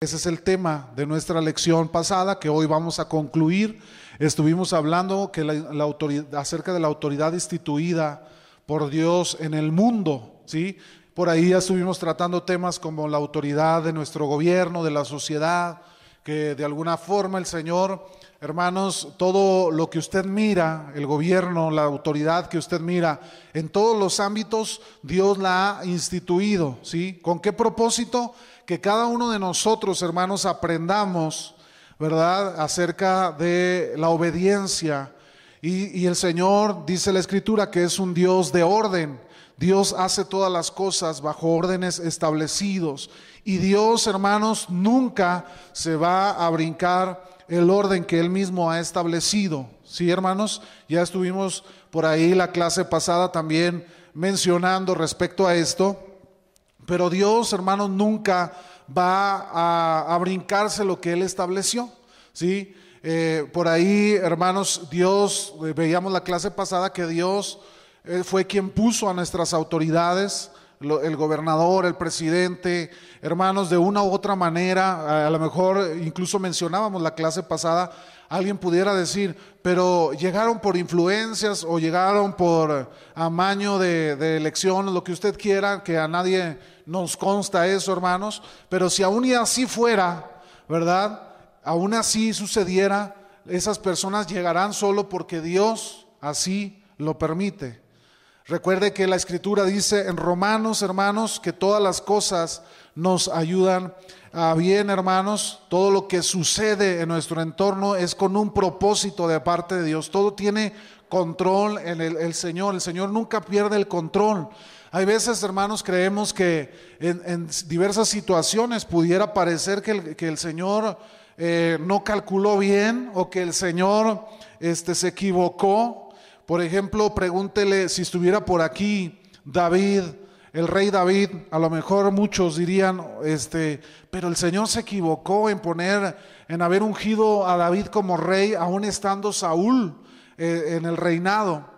Ese es el tema de nuestra lección pasada que hoy vamos a concluir. Estuvimos hablando que la, autoridad, acerca de la autoridad instituida por Dios en el mundo, ¿sí? Por ahí ya estuvimos tratando temas como la autoridad de nuestro gobierno, de la sociedad, que de alguna forma el Señor, hermanos, todo lo que usted mira, el gobierno, la autoridad que usted mira, en todos los ámbitos Dios la ha instituido, ¿sí? ¿Con qué propósito? Que cada uno de nosotros, hermanos, aprendamos, ¿verdad?, acerca de la obediencia. Y, el Señor, dice la Escritura, que es un Dios de orden. Dios hace todas las cosas bajo órdenes establecidos. Y Dios, hermanos, nunca se va a brincar el orden que Él mismo ha establecido. Sí, hermanos, ya estuvimos por ahí la clase pasada también mencionando respecto a esto. Pero Dios, hermanos, nunca va a, brincarse lo que Él estableció. ¿sí? Eh, por ahí, hermanos, Dios, eh, veíamos la clase pasada que Dios eh, fue quien puso a nuestras autoridades, el gobernador, el presidente, hermanos, de una u otra manera, a lo mejor incluso mencionábamos la clase pasada, alguien pudiera decir, pero llegaron por influencias o llegaron por amaño de, elección, lo que usted quiera, que a nadie nos consta eso, hermanos, pero si aún y así fuera, ¿verdad? Aún así sucediera, esas personas llegarán solo porque Dios así lo permite. Recuerde que la escritura dice en Romanos, hermanos, que todas las cosas nos ayudan a bien, hermanos. Todo lo que sucede en nuestro entorno es con un propósito de parte de Dios. Todo tiene control en el, Señor. El Señor nunca pierde el control. Hay veces, hermanos, creemos que en, diversas situaciones pudiera parecer que el, Señor eh, no calculó bien o que el Señor este, se equivocó por ejemplo, pregúntele si estuviera por aquí David, el rey David, a lo mejor muchos dirían, este, pero el Señor se equivocó en poner, en haber ungido a David como rey, aún estando Saúl eh, en el reinado.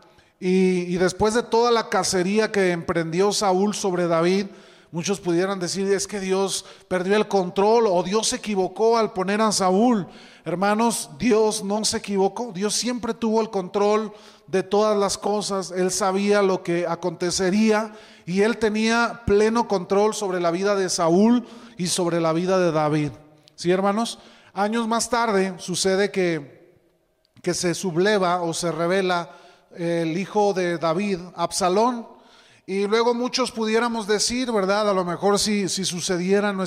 Y, después de toda la cacería que emprendió Saúl sobre David, muchos pudieran decir, es que Dios perdió el control o Dios se equivocó al poner a Saúl. Hermanos, Dios no se equivocó, Dios siempre tuvo el control de todas las cosas, Él sabía lo que acontecería y Él tenía pleno control sobre la vida de Saúl y sobre la vida de David. ¿Sí, hermanos? Años más tarde sucede que, que se subleva o se revela el hijo de David, Absalón, y luego muchos pudiéramos decir, ¿verdad? A lo mejor si, si sucediera en,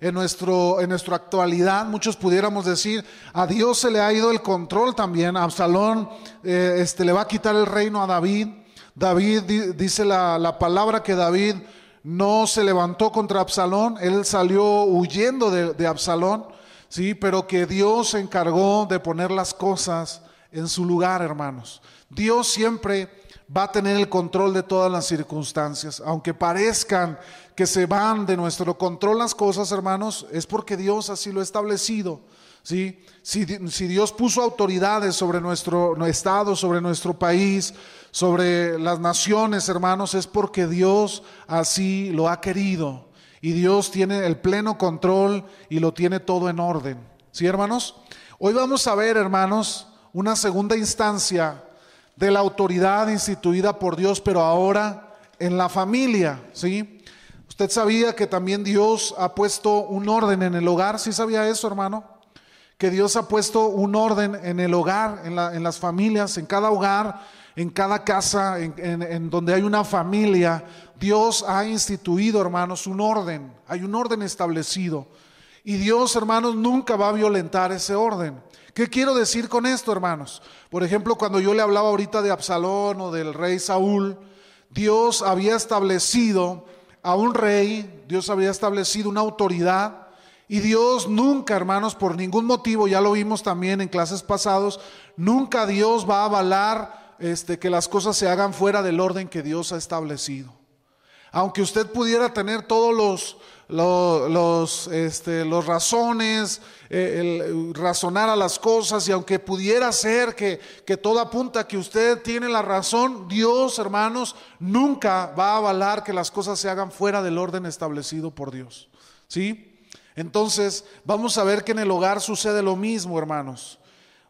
en, nuestro, en nuestra actualidad, muchos pudiéramos decir, a Dios se le ha ido el control también. Absalón eh, este, le va a quitar el reino a David. David dice la, la palabra que David no se levantó contra Absalón, él salió huyendo de, de Absalón, ¿sí? Pero que Dios se encargó de poner las cosas en su lugar, hermanos. Dios siempre va a tener el control de todas las circunstancias. Aunque parezcan que se van de nuestro control las cosas, hermanos, es porque Dios así lo ha establecido. ¿sí? Si, si Dios puso autoridades sobre nuestro, estado, sobre nuestro país, sobre las naciones, hermanos, es porque Dios así lo ha querido. Y Dios tiene el pleno control y lo tiene todo en orden. ¿Sí, hermanos? Hoy vamos a ver, hermanos, una segunda instancia de la autoridad instituida por Dios, pero ahora en la familia, ¿sí? Usted sabía que también Dios ha puesto un orden en el hogar, ¿sí sabía eso, hermano? Que Dios ha puesto un orden en el hogar, en, la, en las familias, en cada hogar, en cada casa, en, en donde hay una familia. Dios ha instituido, hermanos, un orden, hay un orden establecido. Y Dios, hermanos, nunca va a violentar ese orden. ¿Qué quiero decir con esto, hermanos? Por ejemplo, cuando yo le hablaba ahorita de Absalón o del rey Saúl, Dios había establecido a un rey, Dios había establecido una autoridad y Dios nunca, hermanos, por ningún motivo, ya lo vimos también en clases pasados, nunca Dios va a avalar este, que las cosas se hagan fuera del orden que Dios ha establecido. Aunque usted pudiera tener todos los, los, este, los razones, eh, razonar a las cosas y aunque pudiera ser que, que todo apunta que usted tiene la razón, Dios, hermanos, nunca va a avalar que las cosas se hagan fuera del orden establecido por Dios. ¿Sí? Entonces, vamos a ver que en el hogar sucede lo mismo, hermanos.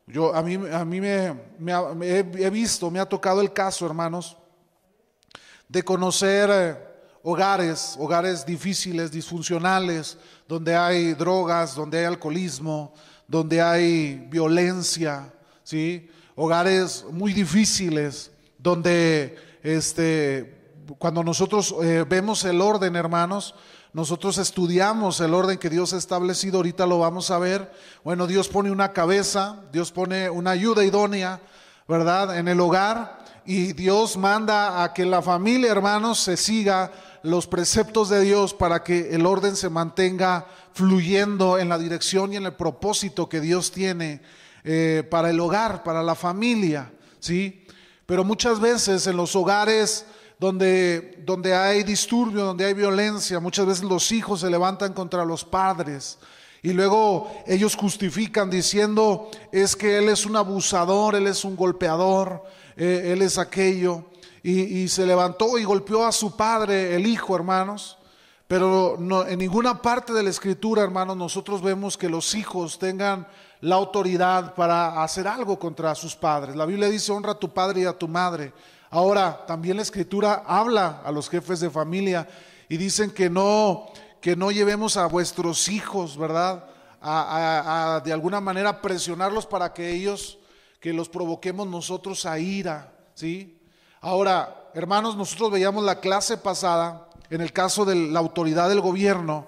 Yo, a mí, a mí me, he visto, me ha tocado el caso, hermanos, de conocer eh, hogares, hogares difíciles, disfuncionales, donde hay drogas, donde hay alcoholismo, donde hay violencia, ¿sí? Hogares muy difíciles, donde este, cuando nosotros eh, vemos el orden, hermanos, nosotros estudiamos el orden que Dios ha establecido, ahorita lo vamos a ver. Bueno, Dios pone una cabeza, Dios pone una ayuda idónea, ¿verdad? En el hogar y Dios manda a que la familia, hermanos, se siga los preceptos de Dios para que el orden se mantenga fluyendo en la dirección y en el propósito que Dios tiene eh, para el hogar, para la familia, ¿sí? Pero muchas veces en los hogares donde, donde hay disturbio, donde hay violencia, muchas veces los hijos se levantan contra los padres. Y luego ellos justifican diciendo, es que él es un abusador, él es un golpeador, eh, él es aquello. Y, se levantó y golpeó a su padre, el hijo, hermanos. Pero no, en ninguna parte de la escritura, hermanos, nosotros vemos que los hijos tengan la autoridad para hacer algo contra sus padres. La Biblia dice, honra a tu padre y a tu madre. Ahora, también la escritura habla a los jefes de familia y dicen que no, que no llevemos a vuestros hijos, ¿verdad? a, de alguna manera presionarlos para que ellos que los provoquemos nosotros a ira, ¿sí? Ahora, hermanos, nosotros veíamos la clase pasada, en el caso de la autoridad del gobierno,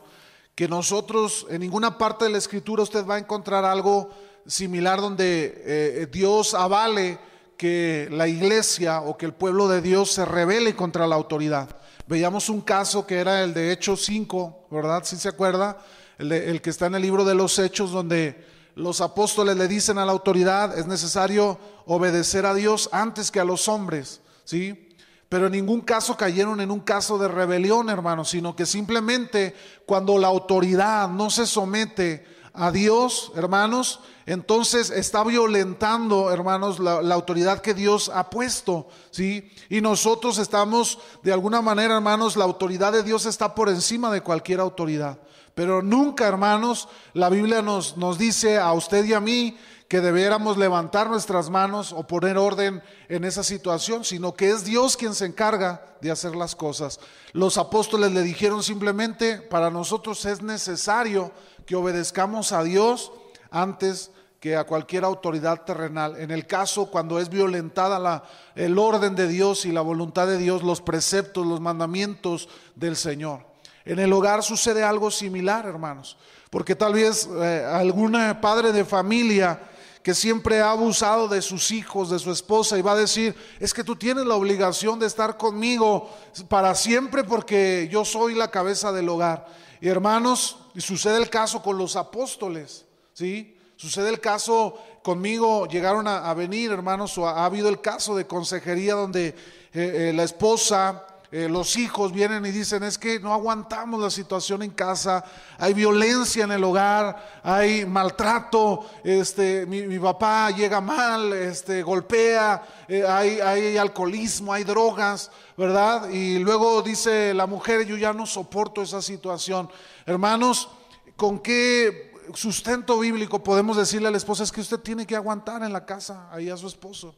que nosotros en ninguna parte de la escritura usted va a encontrar algo similar donde eh, Dios avale que la iglesia o que el pueblo de Dios se rebele contra la autoridad. Veíamos un caso que era el de Hechos 5, ¿verdad? Si se acuerda? El, el que está en el libro de los Hechos, donde los apóstoles le dicen a la autoridad, es necesario obedecer a Dios antes que a los hombres, ¿sí? Pero en ningún caso cayeron en un caso de rebelión, hermanos, sino que simplemente cuando la autoridad no se somete a Dios, hermanos, entonces está violentando, hermanos, la, autoridad que Dios ha puesto, ¿sí? Y nosotros estamos, de alguna manera, hermanos, la autoridad de Dios está por encima de cualquier autoridad. Pero nunca, hermanos, la Biblia nos, nos dice a usted y a mí que debiéramos levantar nuestras manos o poner orden en esa situación, sino que es Dios quien se encarga de hacer las cosas. Los apóstoles le dijeron simplemente, para nosotros es necesario que obedezcamos a Dios antes que a cualquier autoridad terrenal. En el caso cuando es violentada la, el orden de Dios y la voluntad de Dios, los preceptos, los mandamientos del Señor. En el hogar sucede algo similar, hermanos, porque tal vez eh, algún padre de familia que siempre ha abusado de sus hijos, de su esposa, y va a decir, es que tú tienes la obligación de estar conmigo para siempre porque yo soy la cabeza del hogar. Y hermanos, y sucede el caso con los apóstoles, ¿sí? Sucede el caso conmigo, llegaron a, venir, hermanos, o ha, habido el caso de consejería donde eh, eh, la esposa eh, los hijos vienen y dicen, es que no aguantamos la situación en casa, hay violencia en el hogar, hay maltrato, este, mi, papá llega mal, este, golpea, eh, hay, hay alcoholismo, hay drogas, ¿verdad? Y luego dice la mujer, yo ya no soporto esa situación. Hermanos, ¿con qué sustento bíblico podemos decirle a la esposa es que usted tiene que aguantar en la casa ahí a su esposo.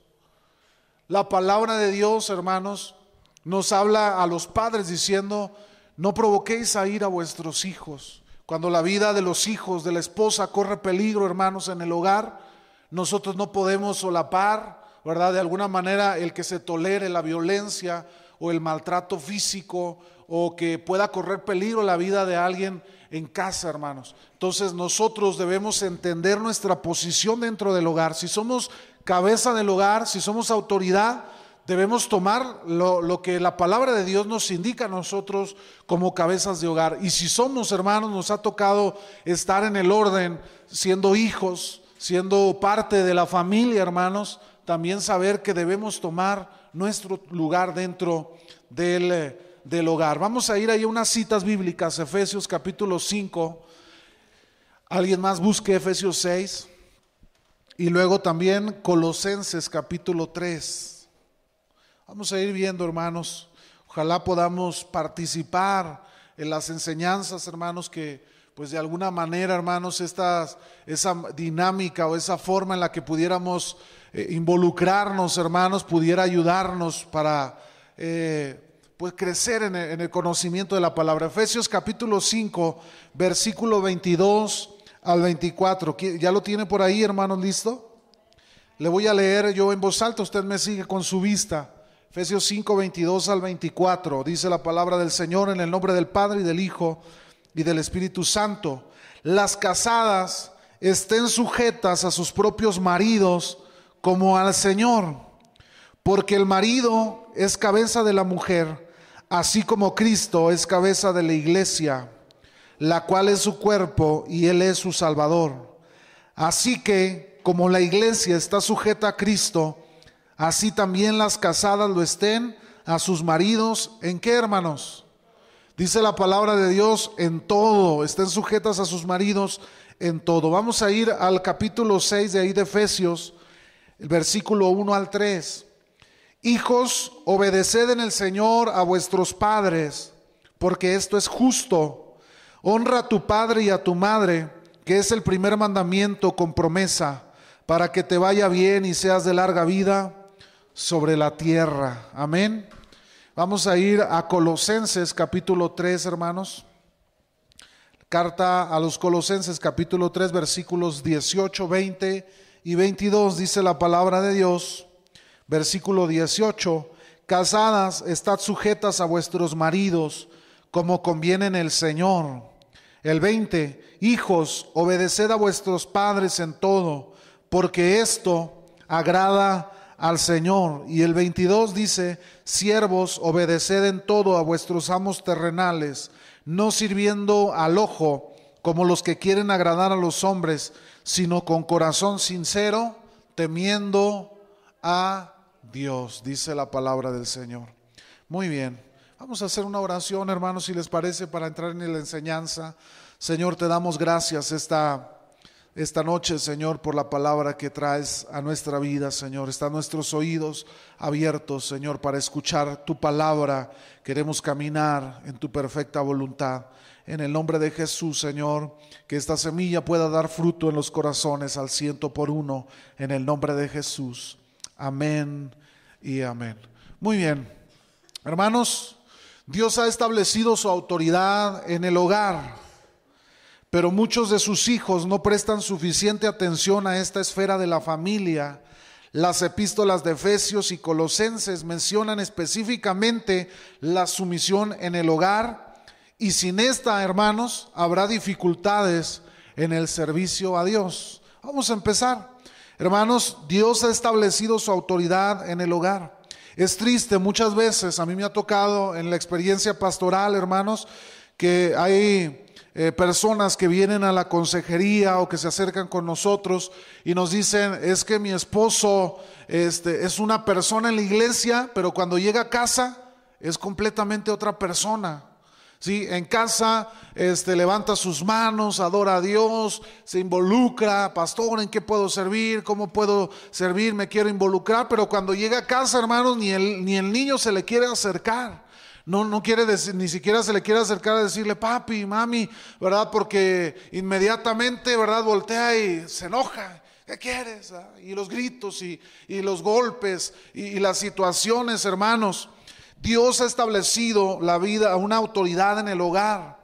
La palabra de Dios, hermanos, nos habla a los padres diciendo, no provoquéis a ir a vuestros hijos. Cuando la vida de los hijos, de la esposa corre peligro, hermanos, en el hogar, nosotros no podemos solapar, ¿verdad? De alguna manera el que se tolere la violencia o el maltrato físico o que pueda correr peligro la vida de alguien en casa, hermanos. Entonces nosotros debemos entender nuestra posición dentro del hogar. Si somos cabeza del hogar, si somos autoridad, debemos tomar lo, que la palabra de Dios nos indica a nosotros como cabezas de hogar. Y si somos hermanos, nos ha tocado estar en el orden, siendo hijos, siendo parte de la familia, hermanos, también saber que debemos tomar nuestro lugar dentro del, del hogar. Vamos a ir ahí a unas citas bíblicas, Efesios capítulo 5. Alguien más busque Efesios 6. Y luego también Colosenses capítulo 3. Vamos a ir viendo, hermanos. Ojalá podamos participar en las enseñanzas, hermanos, que pues de alguna manera, hermanos, esa dinámica o esa forma en la que pudiéramos eh, involucrarnos, hermanos, pudiera ayudarnos para eh, pues crecer en el, conocimiento de la palabra. Efesios capítulo 5, versículo 22 al 24. ¿Ya lo tiene por ahí, hermanos? ¿Listo? Le voy a leer yo en voz alta, usted me sigue con su vista. Efesios 5, 22 al 24. Dice la palabra del Señor en el nombre del Padre y del Hijo y del Espíritu Santo. Las casadas estén sujetas a sus propios maridos como al Señor, porque el marido es cabeza de la mujer, así como Cristo es cabeza de la iglesia, la cual es su cuerpo y Él es su Salvador. Así que, como la iglesia está sujeta a Cristo, así también las casadas lo estén a sus maridos. ¿En qué, hermanos? Dice la palabra de Dios en todo, estén sujetas a sus maridos en todo. Vamos a ir al capítulo 6 de ahí de Efesios, el versículo 1 al 3. Hijos, obedeced en el Señor a vuestros padres, porque esto es justo. Honra a tu padre y a tu madre, que es el primer mandamiento con promesa, para que te vaya bien y seas de larga vida sobre la tierra. Amén. Vamos a ir a Colosenses capítulo 3, hermanos. Carta a los Colosenses capítulo 3, versículos 18, 20 y 22 dice la palabra de Dios. Versículo 18, casadas, estad sujetas a vuestros maridos como conviene en el Señor. El 20, hijos, obedeced a vuestros padres en todo, porque esto agrada al Señor. Y el 22 dice, siervos, obedeced en todo a vuestros amos terrenales, no sirviendo al ojo como los que quieren agradar a los hombres, sino con corazón sincero, temiendo a Dios, dice la palabra del Señor. Muy bien, vamos a hacer una oración, hermanos, si les parece, para entrar en la enseñanza. Señor, te damos gracias esta esta noche, Señor, por la palabra que traes a nuestra vida, Señor. Están nuestros oídos abiertos, Señor, para escuchar tu palabra. Queremos caminar en tu perfecta voluntad. En el nombre de Jesús, Señor, que esta semilla pueda dar fruto en los corazones al ciento por uno. En el nombre de Jesús. Amén y amén. Muy bien. Hermanos, Dios ha establecido su autoridad en el hogar pero muchos de sus hijos no prestan suficiente atención a esta esfera de la familia. Las epístolas de Efesios y Colosenses mencionan específicamente la sumisión en el hogar y sin esta, hermanos, habrá dificultades en el servicio a Dios. Vamos a empezar. Hermanos, Dios ha establecido su autoridad en el hogar. Es triste muchas veces, a mí me ha tocado en la experiencia pastoral, hermanos, que hay eh, personas que vienen a la consejería o que se acercan con nosotros y nos dicen, es que mi esposo este, es una persona en la iglesia, pero cuando llega a casa es completamente otra persona. ¿Sí? En casa este, levanta sus manos, adora a Dios, se involucra, pastor, ¿en qué puedo servir? ¿Cómo puedo servir? Me quiero involucrar, pero cuando llega a casa, hermanos, ni el, ni el niño se le quiere acercar. No, no quiere decir, ni siquiera se le quiere acercar a decirle papi, mami, ¿verdad? Porque inmediatamente, ¿verdad? Voltea y se enoja. ¿Qué quieres? Y los gritos y, los golpes y las situaciones, hermanos. Dios ha establecido la vida, una autoridad en el hogar.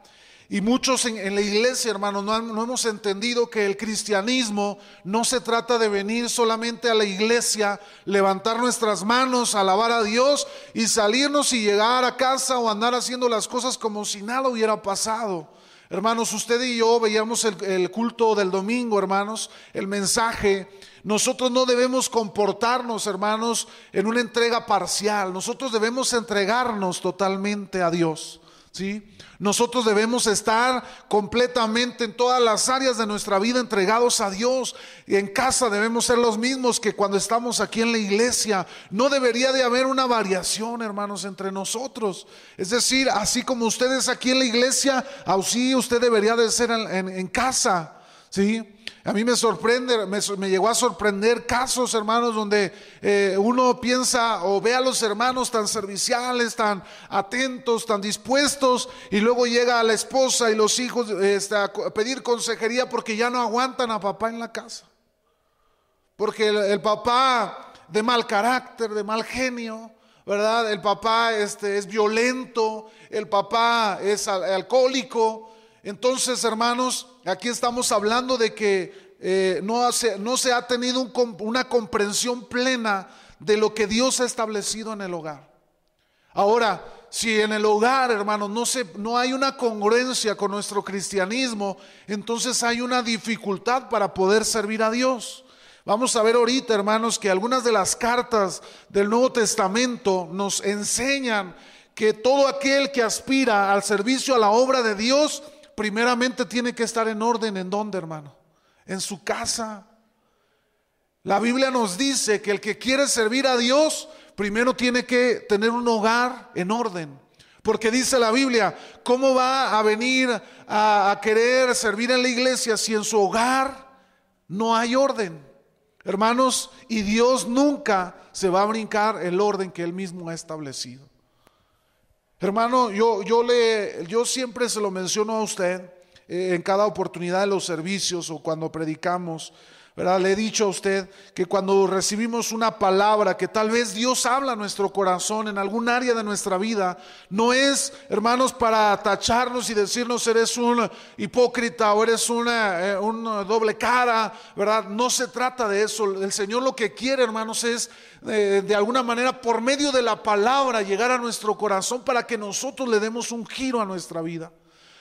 Y muchos en, la iglesia, hermanos, no, hemos entendido que el cristianismo no se trata de venir solamente a la iglesia, levantar nuestras manos, alabar a Dios y salirnos y llegar a casa o andar haciendo las cosas como si nada hubiera pasado. Hermanos, usted y yo veíamos el culto del domingo, hermanos, el mensaje. Nosotros no debemos comportarnos, hermanos, en una entrega parcial. Nosotros debemos entregarnos totalmente a Dios. ¿Sí? Nosotros debemos estar completamente en todas las áreas de nuestra vida entregados a Dios. Y en casa debemos ser los mismos que cuando estamos aquí en la iglesia. No debería de haber una variación, hermanos, entre nosotros. Es decir, así como ustedes aquí en la iglesia, así usted debería de ser en, en casa. ¿Sí? A mí me sorprende, me, llegó a sorprender casos, hermanos, donde eh, uno piensa o ve a los hermanos tan serviciales, tan atentos, tan dispuestos, y luego llega a la esposa y los hijos este, a pedir consejería porque ya no aguantan a papá en la casa. Porque el, papá de mal carácter, de mal genio, ¿verdad? El papá este, es violento, el papá es alcohólico. Entonces, hermanos, aquí estamos hablando de que eh, no, se ha tenido una comprensión plena de lo que Dios ha establecido en el hogar. Ahora, si en el hogar, hermanos, no, se, no hay una congruencia con nuestro cristianismo, entonces hay una dificultad para poder servir a Dios. Vamos a ver ahorita, hermanos, que algunas de las cartas del Nuevo Testamento nos enseñan que todo aquel que aspira al servicio a la obra de Dios, primeramente tiene que estar en orden. ¿En dónde, hermano? En su casa. La Biblia nos dice que el que quiere servir a Dios, primero tiene que tener un hogar en orden. Porque dice la Biblia, ¿cómo va a venir a, a querer servir en la iglesia si en su hogar no hay orden? Hermanos, y Dios nunca se va a brincar el orden que Él mismo ha establecido. Hermano, yo, yo, le, yo siempre se lo menciono a usted eh, en cada oportunidad de los servicios o cuando predicamos. Le he dicho a usted que cuando recibimos una palabra que tal vez Dios habla a nuestro corazón en algún área de nuestra vida, no es, hermanos, para tacharnos y decirnos eres un hipócrita o eres una, eh, doble cara, ¿verdad? No se trata de eso. El Señor lo que quiere, hermanos, es eh, de alguna manera por medio de la palabra llegar a nuestro corazón para que nosotros le demos un giro a nuestra vida.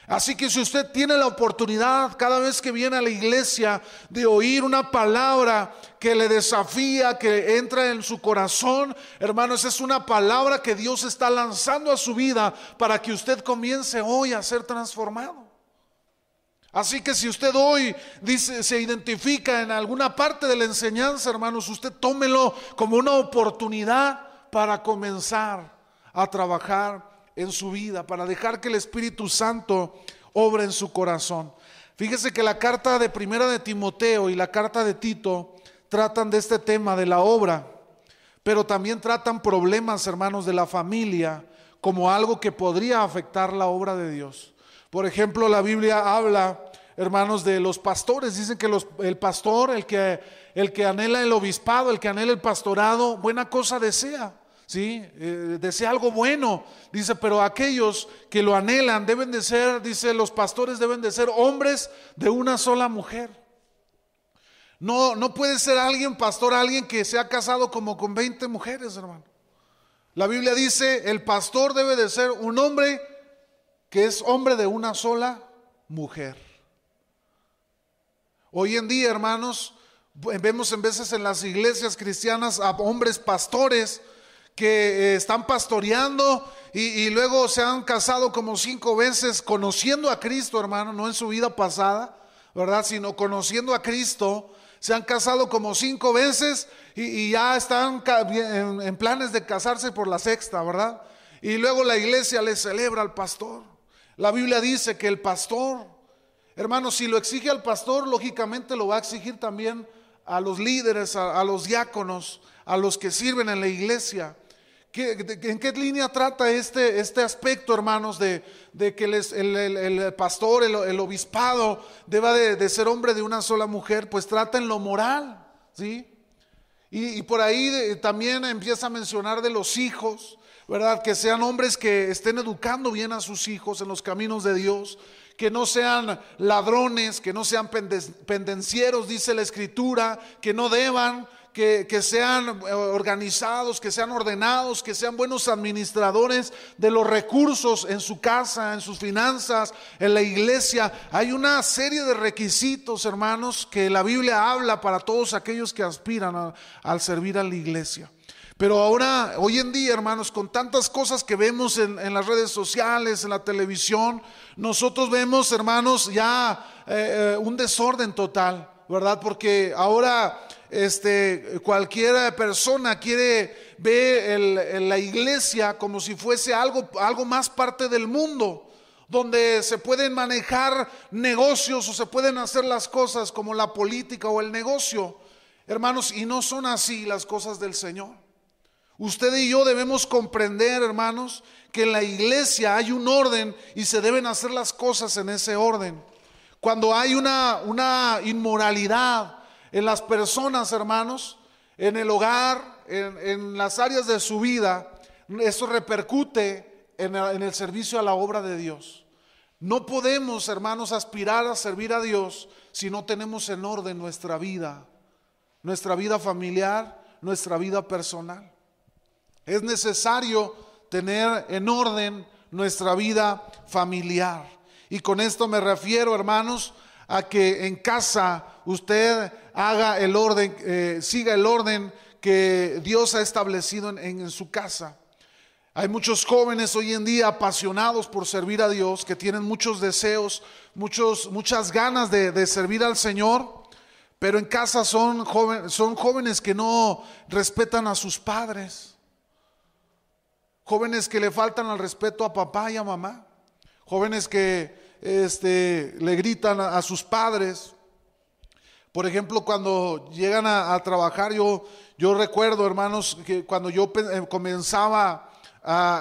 Así que si usted tiene la oportunidad cada vez que viene a la iglesia de oír una palabra que le desafía, que entra en su corazón, hermanos, es una palabra que Dios está lanzando a su vida para que usted comience hoy a ser transformado. Así que si usted hoy dice, se identifica en alguna parte de la enseñanza, hermanos, usted tómelo como una oportunidad para comenzar a trabajar en su vida, para dejar que el Espíritu Santo obre en su corazón. Fíjese que la carta de primera de Timoteo y la carta de Tito tratan de este tema de la obra, pero también tratan problemas, hermanos, de la familia como algo que podría afectar la obra de Dios. Por ejemplo, la Biblia habla, hermanos, de los pastores. Dicen que los, el pastor, el que, el que anhela el obispado, el que anhela el pastorado, buena cosa desea. ¿Sí? Eh, desea algo bueno, dice, pero aquellos que lo anhelan deben de ser, dice, los pastores deben de ser hombres de una sola mujer. No, no puede ser alguien, pastor, alguien que se ha casado como con 20 mujeres, hermano. La Biblia dice, el pastor debe de ser un hombre que es hombre de una sola mujer. Hoy en día, hermanos, vemos en veces en las iglesias cristianas a hombres pastores que eh, están pastoreando y, luego se han casado como cinco veces conociendo a Cristo, hermano, no en su vida pasada, ¿verdad? Sino conociendo a Cristo. Se han casado como cinco veces y, ya están en, planes de casarse por la sexta, ¿verdad? Y luego la iglesia le celebra al pastor. La Biblia dice que el pastor, hermano, si lo exige al pastor, lógicamente lo va a exigir también a los líderes, a los diáconos, a los que sirven en la iglesia. ¿En qué línea trata este, este aspecto, hermanos, de, que el, pastor, el, obispado, deba de, ser hombre de una sola mujer? Pues trata en lo moral, ¿sí? Y, por ahí también empieza a mencionar de los hijos, ¿verdad? Que sean hombres que estén educando bien a sus hijos en los caminos de Dios, que no sean ladrones, que no sean pendencieros, dice la escritura, que no deban que, sean eh, organizados, que sean ordenados, que sean buenos administradores de los recursos en su casa, en sus finanzas, en la iglesia. Hay una serie de requisitos, hermanos, que la Biblia habla para todos aquellos que aspiran al servir a la iglesia. Pero ahora, hoy en día, hermanos, con tantas cosas que vemos en, las redes sociales, en la televisión, nosotros vemos, hermanos, ya eh, eh, un desorden total, ¿verdad? Porque ahora este, cualquier persona quiere ver la iglesia como si fuese algo, algo más parte del mundo. donde se pueden manejar negocios o se pueden hacer las cosas como la política o el negocio. Hermanos, y no son así las cosas del Señor. Usted y yo debemos comprender, hermanos, que en la iglesia hay un orden y se deben hacer las cosas en ese orden. Cuando hay una, una inmoralidad en las personas, hermanos, en el hogar, en, las áreas de su vida, eso repercute en el, servicio a la obra de Dios. No podemos, hermanos, aspirar a servir a Dios si no tenemos en orden nuestra vida, nuestra vida familiar, nuestra vida personal. Es necesario tener en orden nuestra vida familiar. Y con esto me refiero, hermanos, a que en casa usted haga el orden, eh, siga el orden que Dios ha establecido en, su casa. Hay muchos jóvenes hoy en día apasionados por servir a Dios, que tienen muchos deseos, muchos, muchas ganas de, servir al Señor, pero en casa son, son jóvenes que no respetan a sus padres, jóvenes que le faltan al respeto a papá y a mamá, jóvenes que este, le gritan a, sus padres. Por ejemplo, cuando llegan a, trabajar, yo, recuerdo, hermanos, que cuando yo eh, comenzaba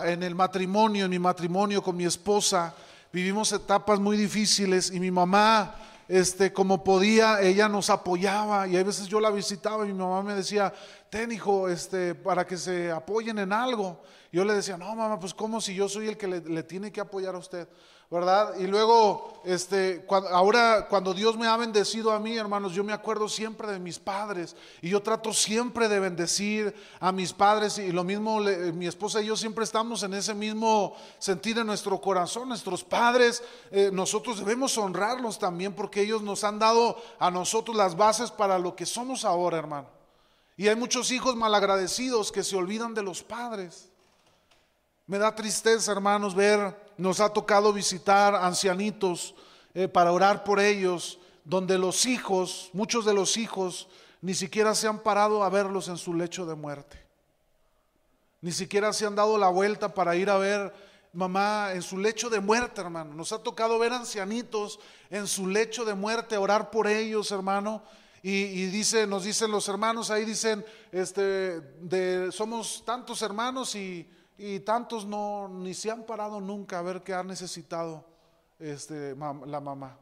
en el matrimonio, en mi matrimonio con mi esposa, vivimos etapas muy difíciles y mi mamá, este, como podía, ella nos apoyaba y a veces yo la visitaba y mi mamá me decía, ten hijo, este, para que se apoyen en algo. Yo le decía, no mamá, pues como si yo soy el que le tiene que apoyar a usted. ¿Verdad? Y luego, este, ahora cuando Dios me ha bendecido a mí, hermanos, yo me acuerdo siempre de mis padres y yo trato siempre de bendecir a mis padres y lo mismo mi esposa y yo siempre estamos en ese mismo sentir en nuestro corazón, nuestros padres, eh, nosotros debemos honrarlos también porque ellos nos han dado a nosotros las bases para lo que somos ahora, hermano. Y hay muchos hijos malagradecidos que se olvidan de los padres. Me da tristeza, hermanos, ver nos ha tocado visitar ancianitos eh, para orar por ellos, donde los hijos, muchos de los hijos, ni siquiera se han parado a verlos en su lecho de muerte. Ni siquiera se han dado la vuelta para ir a ver mamá en su lecho de muerte, hermano. Nos ha tocado ver ancianitos en su lecho de muerte, orar por ellos, hermano. Y, dice, nos dicen los hermanos, ahí dicen, este, de, somos tantos hermanos y y tantos no ni se han parado nunca a ver qué ha necesitado este, la mamá.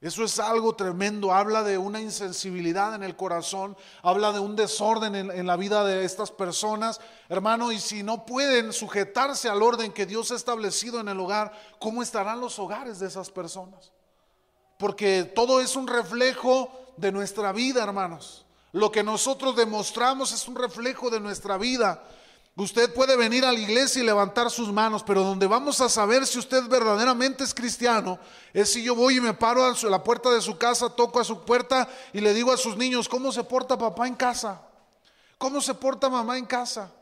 Eso es algo tremendo, habla de una insensibilidad en el corazón, habla de un desorden en, en, la vida de estas personas, hermano, y si no pueden sujetarse al orden que Dios ha establecido en el hogar, ¿cómo estarán los hogares de esas personas? Porque todo es un reflejo de nuestra vida, hermanos. Lo que nosotros demostramos es un reflejo de nuestra vida. Usted puede venir a la iglesia y levantar sus manos, pero donde vamos a saber si usted verdaderamente es cristiano es si yo voy y me paro a la puerta de su casa, toco a su puerta y le digo a sus niños, ¿cómo se porta papá en casa? ¿Cómo se porta mamá en casa?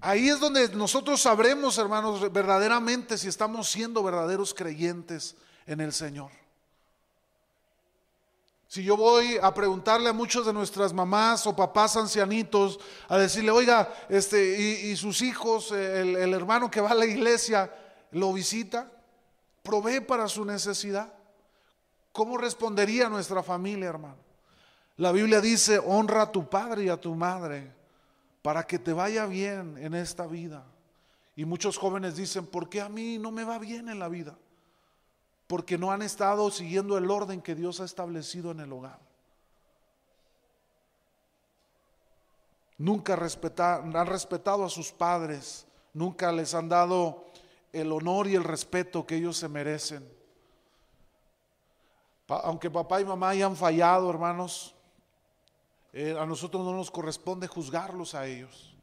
Ahí es donde nosotros sabremos, hermanos, verdaderamente si estamos siendo verdaderos creyentes en el Señor. Si yo voy a preguntarle a muchos de nuestras mamás o papás ancianitos, a decirle, oiga, este, y, sus hijos, el, el, hermano que va a la iglesia, lo visita, provee para su necesidad. ¿Cómo respondería nuestra familia, hermano? La Biblia dice, honra a tu padre y a tu madre para que te vaya bien en esta vida. Y muchos jóvenes dicen, ¿por qué a mí no me va bien en la vida? Porque no han estado siguiendo el orden que Dios ha establecido en el hogar. Nunca han respetado a sus padres, nunca les han dado el honor y el respeto que ellos se merecen. Aunque papá y mamá hayan fallado, hermanos, eh, a nosotros no nos corresponde juzgarlos a ellos.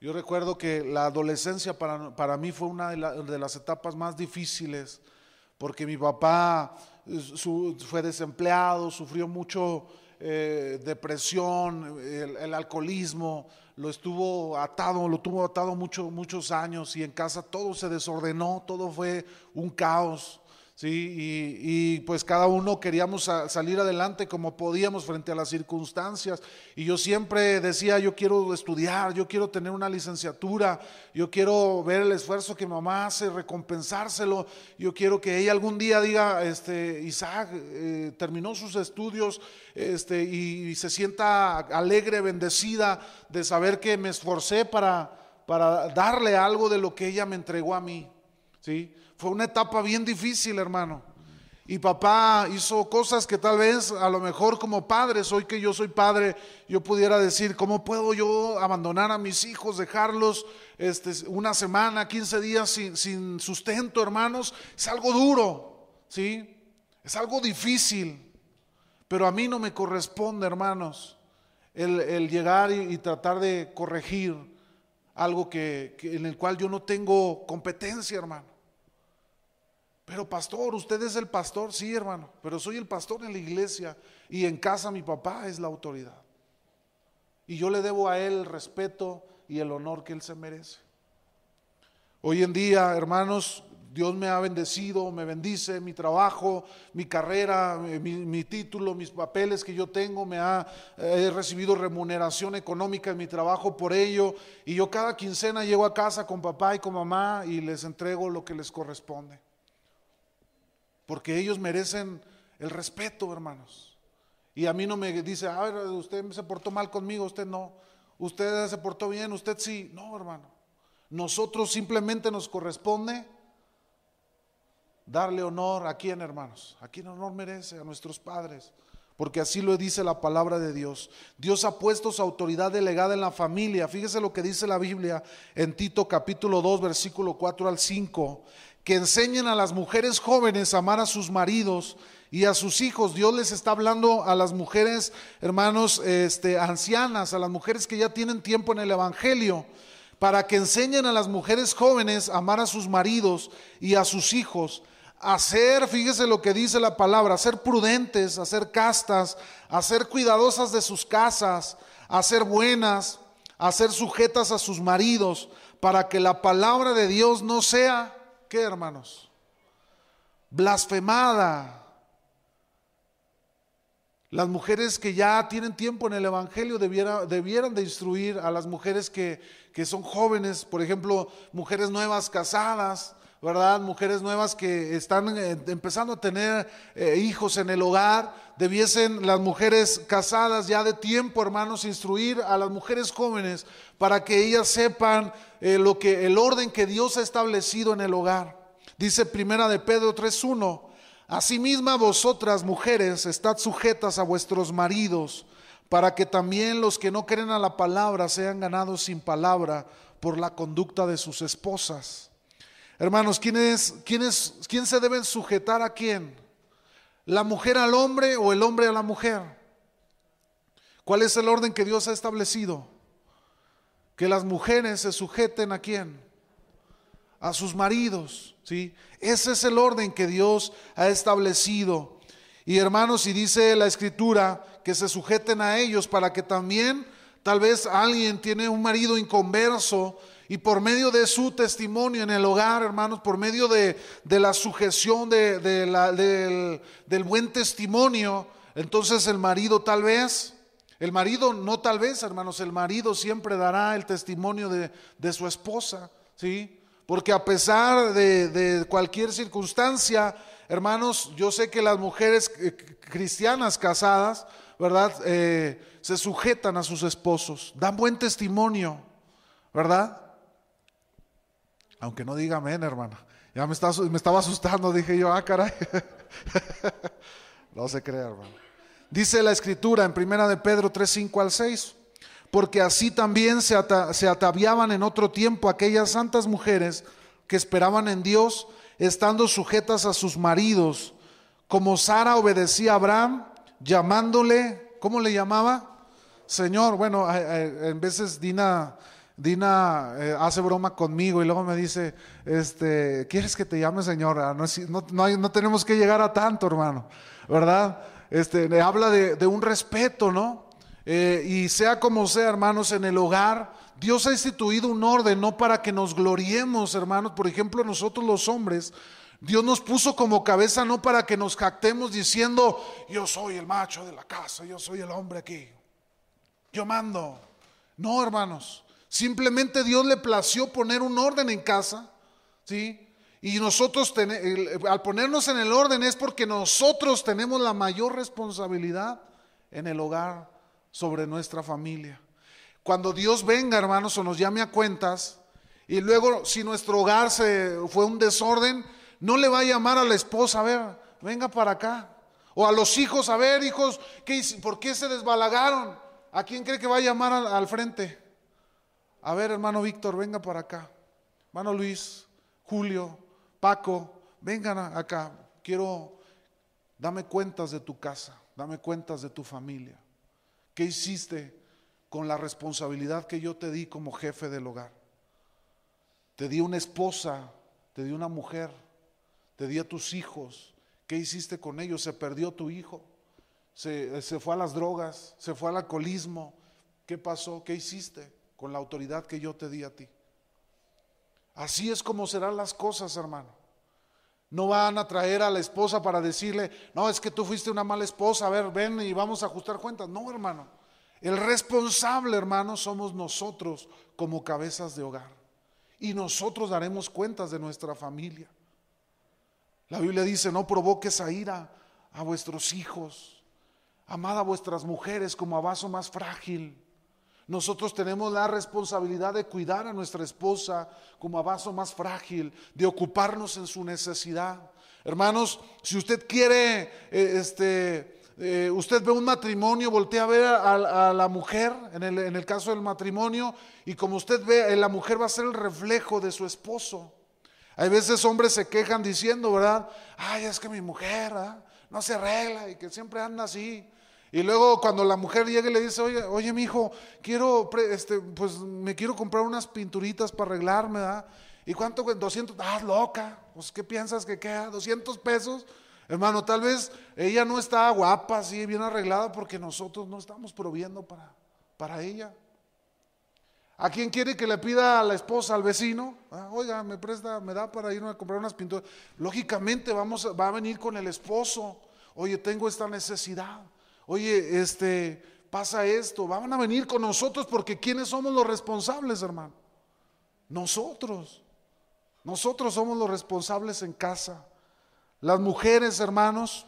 Yo recuerdo que la adolescencia para, para mí fue una de las etapas más difíciles porque mi papá fue desempleado, sufrió mucho eh, depresión, el, alcoholismo, lo estuvo atado, lo tuvo atado muchos años y en casa todo se desordenó, todo fue un caos. ¿Sí? Y, pues cada uno queríamos salir adelante como podíamos frente a las circunstancias. Y yo siempre decía, yo quiero estudiar, yo quiero tener una licenciatura, yo quiero ver el esfuerzo que mamá hace, recompensárselo, yo quiero que ella algún día diga, este, Isaac eh, terminó sus estudios este, y, se sienta alegre, bendecida de saber que me esforcé para, para darle algo de lo que ella me entregó a mí. ¿sí? Fue una etapa bien difícil, hermano. Y papá hizo cosas que tal vez a lo mejor como padre, hoy que yo soy padre, yo pudiera decir, ¿cómo puedo yo abandonar a mis hijos, dejarlos este, una semana, 15 días sin, sin sustento, hermanos? Es algo duro, ¿sí? Es algo difícil. Pero a mí no me corresponde, hermanos, el, llegar y, tratar de corregir algo que, en el cual yo no tengo competencia, hermano. Pero pastor, usted es el pastor, sí hermano, pero soy el pastor en la iglesia y en casa mi papá es la autoridad. Y yo le debo a él el respeto y el honor que él se merece. Hoy en día, hermanos, Dios me ha bendecido, me bendice mi trabajo, mi carrera, mi, título, mis papeles que yo tengo, me ha he recibido remuneración económica en mi trabajo por ello y yo cada quincena llego a casa con papá y con mamá y les entrego lo que les corresponde porque ellos merecen el respeto, hermanos. Y a mí no me dice, a usted se portó mal conmigo, usted no. Usted se portó bien, usted sí. No, hermano. Nosotros simplemente nos corresponde darle honor a quién, hermanos. A quien honor merece, a nuestros padres. Porque así lo dice la palabra de Dios. Dios ha puesto su autoridad delegada en la familia. Fíjese lo que dice la Biblia en Tito capítulo 2, versículo 4 al 5 que enseñen a las mujeres jóvenes a amar a sus maridos y a sus hijos. Dios les está hablando a las mujeres, hermanos, este, ancianas, a las mujeres que ya tienen tiempo en el Evangelio, para que enseñen a las mujeres jóvenes a amar a sus maridos y a sus hijos. A ser, fíjese lo que dice la palabra, ser prudentes, a ser castas, a ser cuidadosas de sus casas, a ser buenas, a ser sujetas a sus maridos, para que la palabra de Dios no sea ¿Qué, hermanos? Blasfemada. Las mujeres que ya tienen tiempo en el Evangelio debieran de instruir a las mujeres que, son jóvenes, por ejemplo, mujeres nuevas casadas, ¿verdad? Mujeres nuevas que están eh, empezando a tener eh, hijos en el hogar, debiesen las mujeres casadas ya de tiempo, hermanos, instruir a las mujeres jóvenes para que ellas sepan eh, lo que el orden que Dios ha establecido en el hogar. Dice Primera de Pedro 3:1, Asimismo vosotras mujeres estad sujetas a vuestros maridos, para que también los que no creen a la palabra sean ganados sin palabra por la conducta de sus esposas Hermanos, ¿quién, es, quién, es, ¿quién se debe sujetar a quién? ¿La mujer al hombre o el hombre a la mujer? ¿Cuál es el orden que Dios ha establecido? Que las mujeres se sujeten a quién? A sus maridos, ¿sí? Ese es el orden que Dios ha establecido. Y hermanos, y dice la escritura que se sujeten a ellos para que también tal vez alguien tiene un marido inconverso y por medio de su testimonio en el hogar, hermanos, por medio de, la sujeción de, del, buen testimonio, entonces el marido tal vez, el marido no tal vez, hermanos, el marido siempre dará el testimonio de, su esposa, ¿sí? Porque a pesar de, cualquier circunstancia, hermanos, yo sé que las mujeres eh, cristianas casadas, ¿verdad? Eh, se sujetan a sus esposos, dan buen testimonio, ¿verdad? Aunque no diga amén, hermano. Ya me, estaba asustando, dije yo, ah, caray. no se crea, hermano. Dice la escritura en primera de Pedro 3, 5 al 6, porque así también se, se ataviaban en otro tiempo aquellas santas mujeres que esperaban en Dios, estando sujetas a sus maridos, como Sara obedecía a Abraham, llamándole, ¿cómo le llamaba? Señor, bueno, en veces Dina Dina eh, hace broma conmigo y luego me dice, este, ¿quieres que te llame señora? No, no, tenemos que llegar a tanto, hermano, ¿verdad? Este, habla de, un respeto, ¿no? Eh, y sea como sea, hermanos, en el hogar, Dios ha instituido un orden, no para que nos gloriemos, hermanos. Por ejemplo, nosotros los hombres, Dios nos puso como cabeza no para que nos jactemos diciendo, yo soy el macho de la casa, yo soy el hombre aquí, yo mando. No, hermanos, simplemente Dios le plació poner un orden en casa, ¿sí? Y nosotros, al ponernos en el orden es porque nosotros tenemos la mayor responsabilidad en el hogar sobre nuestra familia. Cuando Dios venga, hermanos, o nos llame a cuentas, y luego si nuestro hogar se, fue un desorden, no le va a llamar a la esposa, a ver, venga para acá. O a los hijos, a ver, hijos, ¿qué, ¿por qué se desbalagaron? ¿A quién cree que va a llamar al, al frente? A ver, hermano Víctor, venga para acá. Hermano Luis, Julio, Paco, vengan acá, quiero, dame cuentas de tu casa, dame cuentas de tu familia. ¿Qué hiciste con la responsabilidad que yo te di como jefe del hogar? Te di una esposa, te di una mujer, te di a tus hijos. ¿Qué hiciste con ellos? Se perdió tu hijo, se, se fue a las drogas, se fue al alcoholismo. ¿Qué pasó? ¿Qué hiciste con la autoridad que yo te di a ti? Así es como serán las cosas, hermano. No van a traer a la esposa para decirle, no, es que tú fuiste una mala esposa, a ver, ven y vamos a ajustar cuentas. No, hermano. El responsable, hermano, somos nosotros como cabezas de hogar. Y nosotros daremos cuentas de nuestra familia. La Biblia dice, no provoques a ira a vuestros hijos. Amad a vuestras mujeres como a vaso más frágil nosotros tenemos la responsabilidad de cuidar a nuestra esposa como a vaso más frágil, de ocuparnos en su necesidad. Hermanos, si usted quiere, eh, este, eh, usted ve un matrimonio, voltea a ver a, la mujer, en el, caso del matrimonio, y como usted ve, eh, la mujer va a ser el reflejo de su esposo. Hay veces hombres se quejan diciendo, ¿verdad? Ay, es que mi mujer no se arregla y que siempre anda así. Y luego cuando la mujer llega y le dice, oye, oye, mi hijo, quiero, este, pues me quiero comprar unas pinturitas para arreglarme, ¿verdad? ¿Y cuánto? 200, ah, loca, pues ¿qué piensas que queda? 200 pesos. Hermano, tal vez ella no está guapa, así, bien arreglada, porque nosotros no estamos proviendo para, para ella. ¿A quién quiere que le pida a la esposa, al vecino? Ah, oiga, me presta, me da para irme a comprar unas pinturas. Lógicamente vamos, va a venir con el esposo. Oye, tengo esta necesidad oye, este, pasa esto, van a venir con nosotros porque ¿quiénes somos los responsables, hermano? Nosotros. Nosotros somos los responsables en casa. Las mujeres, hermanos,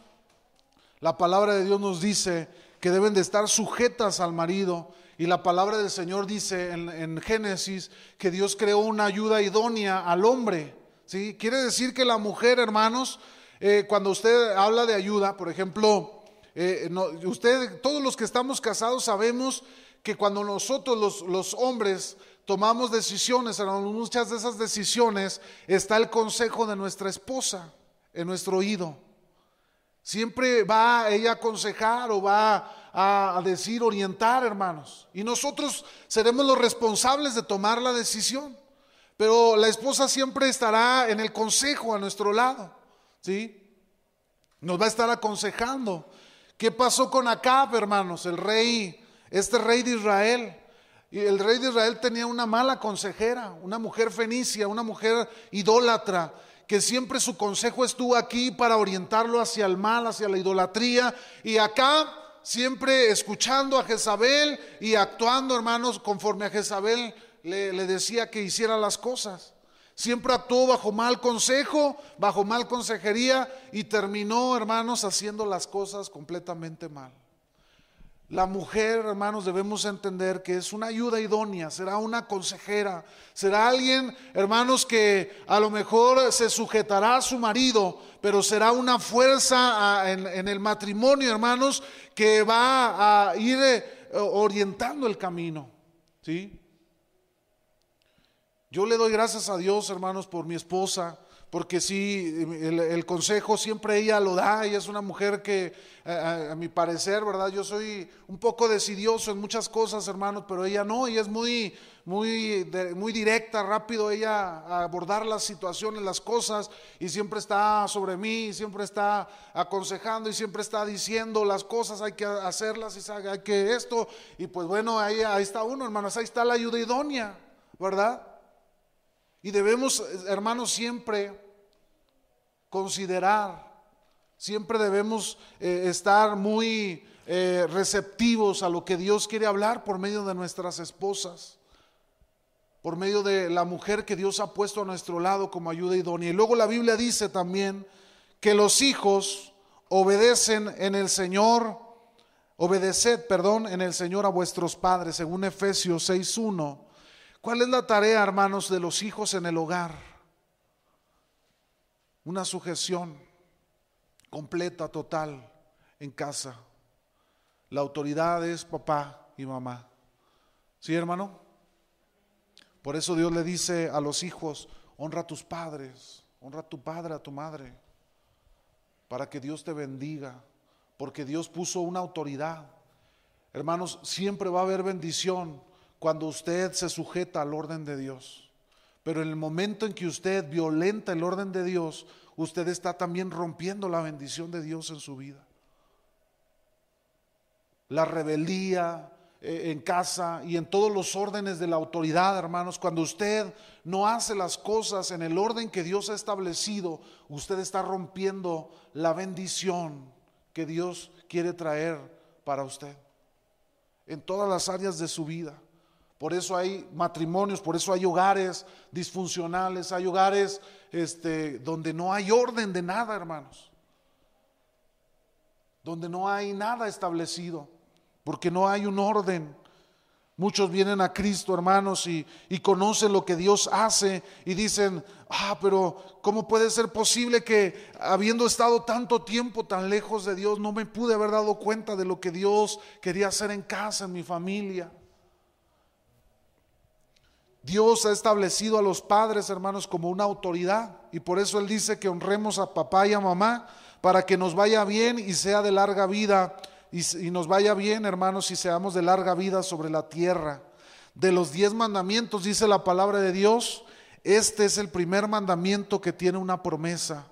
la palabra de Dios nos dice que deben de estar sujetas al marido. Y la palabra del Señor dice en, Génesis que Dios creó una ayuda idónea al hombre. ¿sí? Quiere decir que la mujer, hermanos, eh, cuando usted habla de ayuda, por ejemplo, eh, usted, todos los que estamos casados sabemos que cuando nosotros los, hombres tomamos decisiones, en muchas de esas decisiones está el consejo de nuestra esposa en nuestro oído. Siempre va ella a aconsejar o va a, a decir, orientar, hermanos. Y nosotros seremos los responsables de tomar la decisión. Pero la esposa siempre estará en el consejo a nuestro lado. ¿Sí? Nos va a estar aconsejando. ¿Qué pasó con Acab, hermanos? El rey, este rey de Israel. Y el rey de Israel tenía una mala consejera, una mujer fenicia, una mujer idólatra, que siempre su consejo estuvo aquí para orientarlo hacia el mal, hacia la idolatría. Y Acab siempre escuchando a Jezabel y actuando, hermanos, conforme a Jezabel le, le decía que hiciera las cosas. Siempre actuó bajo mal consejo, bajo mal consejería y terminó, hermanos, haciendo las cosas completamente mal. La mujer, hermanos, debemos entender que es una ayuda idónea, será una consejera, será alguien, hermanos, que a lo mejor se sujetará a su marido, pero será una fuerza en, en el matrimonio, hermanos, que va a ir eh, orientando el camino. ¿Sí? Yo le doy gracias a Dios, hermanos, por mi esposa, porque sí, el, consejo siempre ella lo da, ella es una mujer que, a, mi parecer, ¿verdad? Yo soy un poco decidioso en muchas cosas, hermanos, pero ella no, ella es muy, muy, muy directa, rápido, ella a abordar las situaciones, las cosas, y siempre está sobre mí, siempre está aconsejando y siempre está diciendo las cosas, hay que hacerlas, y hay que esto, y pues bueno, ahí, ahí está uno, hermanos, ahí está la ayuda idónea, ¿verdad? Y debemos, hermanos, siempre considerar. Siempre debemos eh, estar muy eh, receptivos a lo que Dios quiere hablar por medio de nuestras esposas, por medio de la mujer que Dios ha puesto a nuestro lado como ayuda idónea. Y luego la Biblia dice también que los hijos obedecen en el Señor, obedeced, perdón, en el Señor a vuestros padres, según Efesios 6.1. ¿Cuál es la tarea, hermanos, de los hijos en el hogar? Una sujeción completa, total, en casa. La autoridad es papá y mamá. ¿Sí, hermano? Por eso Dios le dice a los hijos, honra a tus padres, honra a tu padre, a tu madre, para que Dios te bendiga, porque Dios puso una autoridad. Hermanos, siempre va a haber bendición cuando usted se sujeta al orden de Dios. Pero en el momento en que usted violenta el orden de Dios, usted está también rompiendo la bendición de Dios en su vida. La rebeldía eh, en casa y en todos los órdenes de la autoridad, hermanos, cuando usted no hace las cosas en el orden que Dios ha establecido, usted está rompiendo la bendición que Dios quiere traer para usted en todas las áreas de su vida. Por eso hay matrimonios, por eso hay hogares disfuncionales, hay hogares este, donde no hay orden de nada, hermanos. Donde no hay nada establecido, porque no hay un orden. Muchos vienen a Cristo, hermanos, y, y, conocen lo que Dios hace y dicen, ah, pero ¿cómo puede ser posible que habiendo estado tanto tiempo tan lejos de Dios, no me pude haber dado cuenta de lo que Dios quería hacer en casa, en mi familia? Dios ha establecido a los padres, hermanos, como una autoridad. Y por eso Él dice que honremos a papá y a mamá para que nos vaya bien y sea de larga vida. Y, nos vaya bien, hermanos, y seamos de larga vida sobre la tierra. De los diez mandamientos, dice la palabra de Dios, este es el primer mandamiento que tiene una promesa.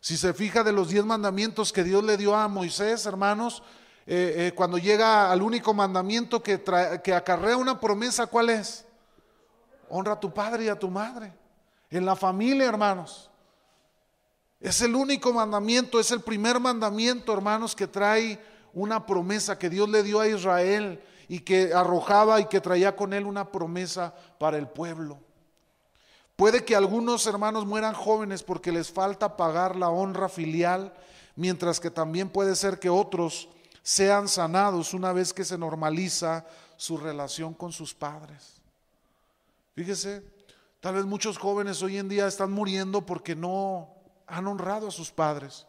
Si se fija de los diez mandamientos que Dios le dio a Moisés, hermanos, eh, eh, cuando llega al único mandamiento que, que acarrea una promesa, ¿cuál es? Honra a tu padre y a tu madre. En la familia, hermanos. Es el único mandamiento, es el primer mandamiento, hermanos, que trae una promesa que Dios le dio a Israel y que arrojaba y que traía con él una promesa para el pueblo. Puede que algunos hermanos mueran jóvenes porque les falta pagar la honra filial, mientras que también puede ser que otros sean sanados una vez que se normaliza su relación con sus padres. Fíjese, tal vez muchos jóvenes hoy en día están muriendo porque no han honrado a sus padres,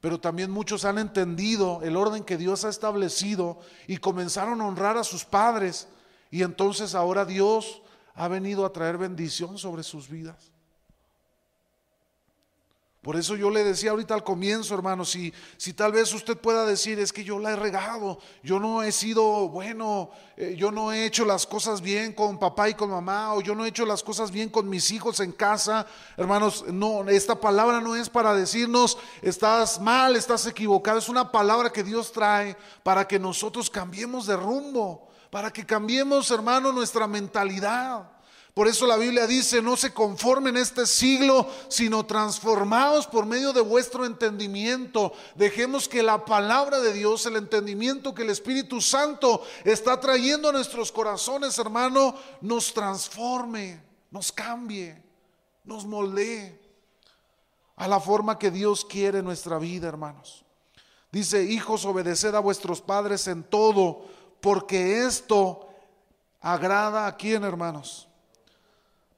pero también muchos han entendido el orden que Dios ha establecido y comenzaron a honrar a sus padres y entonces ahora Dios ha venido a traer bendición sobre sus vidas. Por eso yo le decía ahorita al comienzo, hermano, si, si tal vez usted pueda decir, es que yo la he regado, yo no he sido bueno, eh, yo no he hecho las cosas bien con papá y con mamá, o yo no he hecho las cosas bien con mis hijos en casa, hermanos, no, esta palabra no es para decirnos, estás mal, estás equivocado, es una palabra que Dios trae para que nosotros cambiemos de rumbo, para que cambiemos, hermano, nuestra mentalidad. Por eso la Biblia dice, no se conformen este siglo, sino transformados por medio de vuestro entendimiento. Dejemos que la palabra de Dios, el entendimiento que el Espíritu Santo está trayendo a nuestros corazones, hermano, nos transforme, nos cambie, nos moldee a la forma que Dios quiere en nuestra vida, hermanos. Dice, hijos, obedeced a vuestros padres en todo, porque esto agrada a quién, hermanos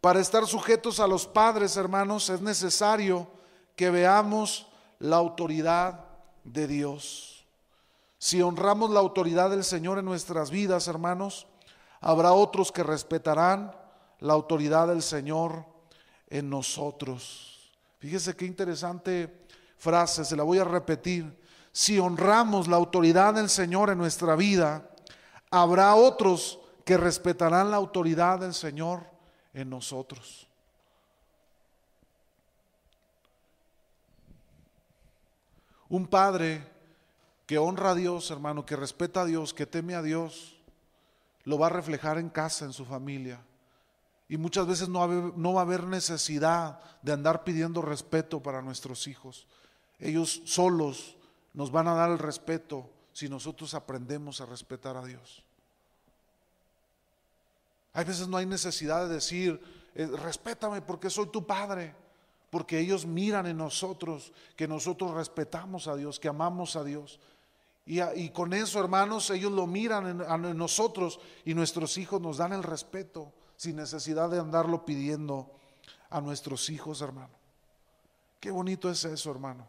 para estar sujetos a los padres, hermanos, es necesario que veamos la autoridad de Dios. Si honramos la autoridad del Señor en nuestras vidas, hermanos, habrá otros que respetarán la autoridad del Señor en nosotros. Fíjese qué interesante frase, se la voy a repetir. Si honramos la autoridad del Señor en nuestra vida, habrá otros que respetarán la autoridad del Señor en nosotros. Un padre que honra a Dios, hermano, que respeta a Dios, que teme a Dios, lo va a reflejar en casa, en su familia. Y muchas veces no, no va a haber necesidad de andar pidiendo respeto para nuestros hijos. Ellos solos nos van a dar el respeto si nosotros aprendemos a respetar a Dios. Hay veces no hay necesidad de decir, eh, respétame porque soy tu padre, porque ellos miran en nosotros que nosotros respetamos a Dios, que amamos a Dios. Y, con eso, hermanos, ellos lo miran en, nosotros y nuestros hijos nos dan el respeto sin necesidad de andarlo pidiendo a nuestros hijos, hermano. Qué bonito es eso, hermano.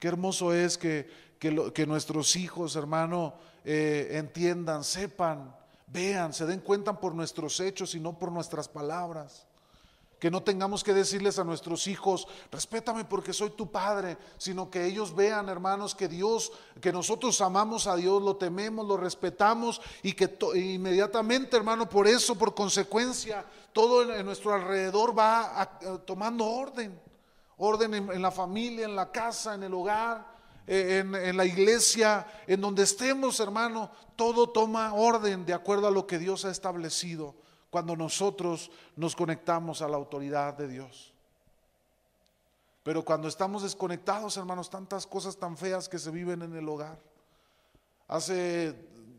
Qué hermoso es que, que, nuestros hijos, hermano, eh, entiendan, sepan, vean, se den cuenta por nuestros hechos y no por nuestras palabras. Que no tengamos que decirles a nuestros hijos, respétame porque soy tu padre, sino que ellos vean, hermanos, que Dios, que nosotros amamos a Dios, lo tememos, lo respetamos y que inmediatamente, hermano, por eso, por consecuencia, todo en, nuestro alrededor va tomando orden. Orden en, la familia, en la casa, en el hogar, en, la iglesia, en donde estemos, hermano, todo toma orden de acuerdo a lo que Dios ha establecido cuando nosotros nos conectamos a la autoridad de Dios. Pero cuando estamos desconectados, hermanos, tantas cosas tan feas que se viven en el hogar. Hace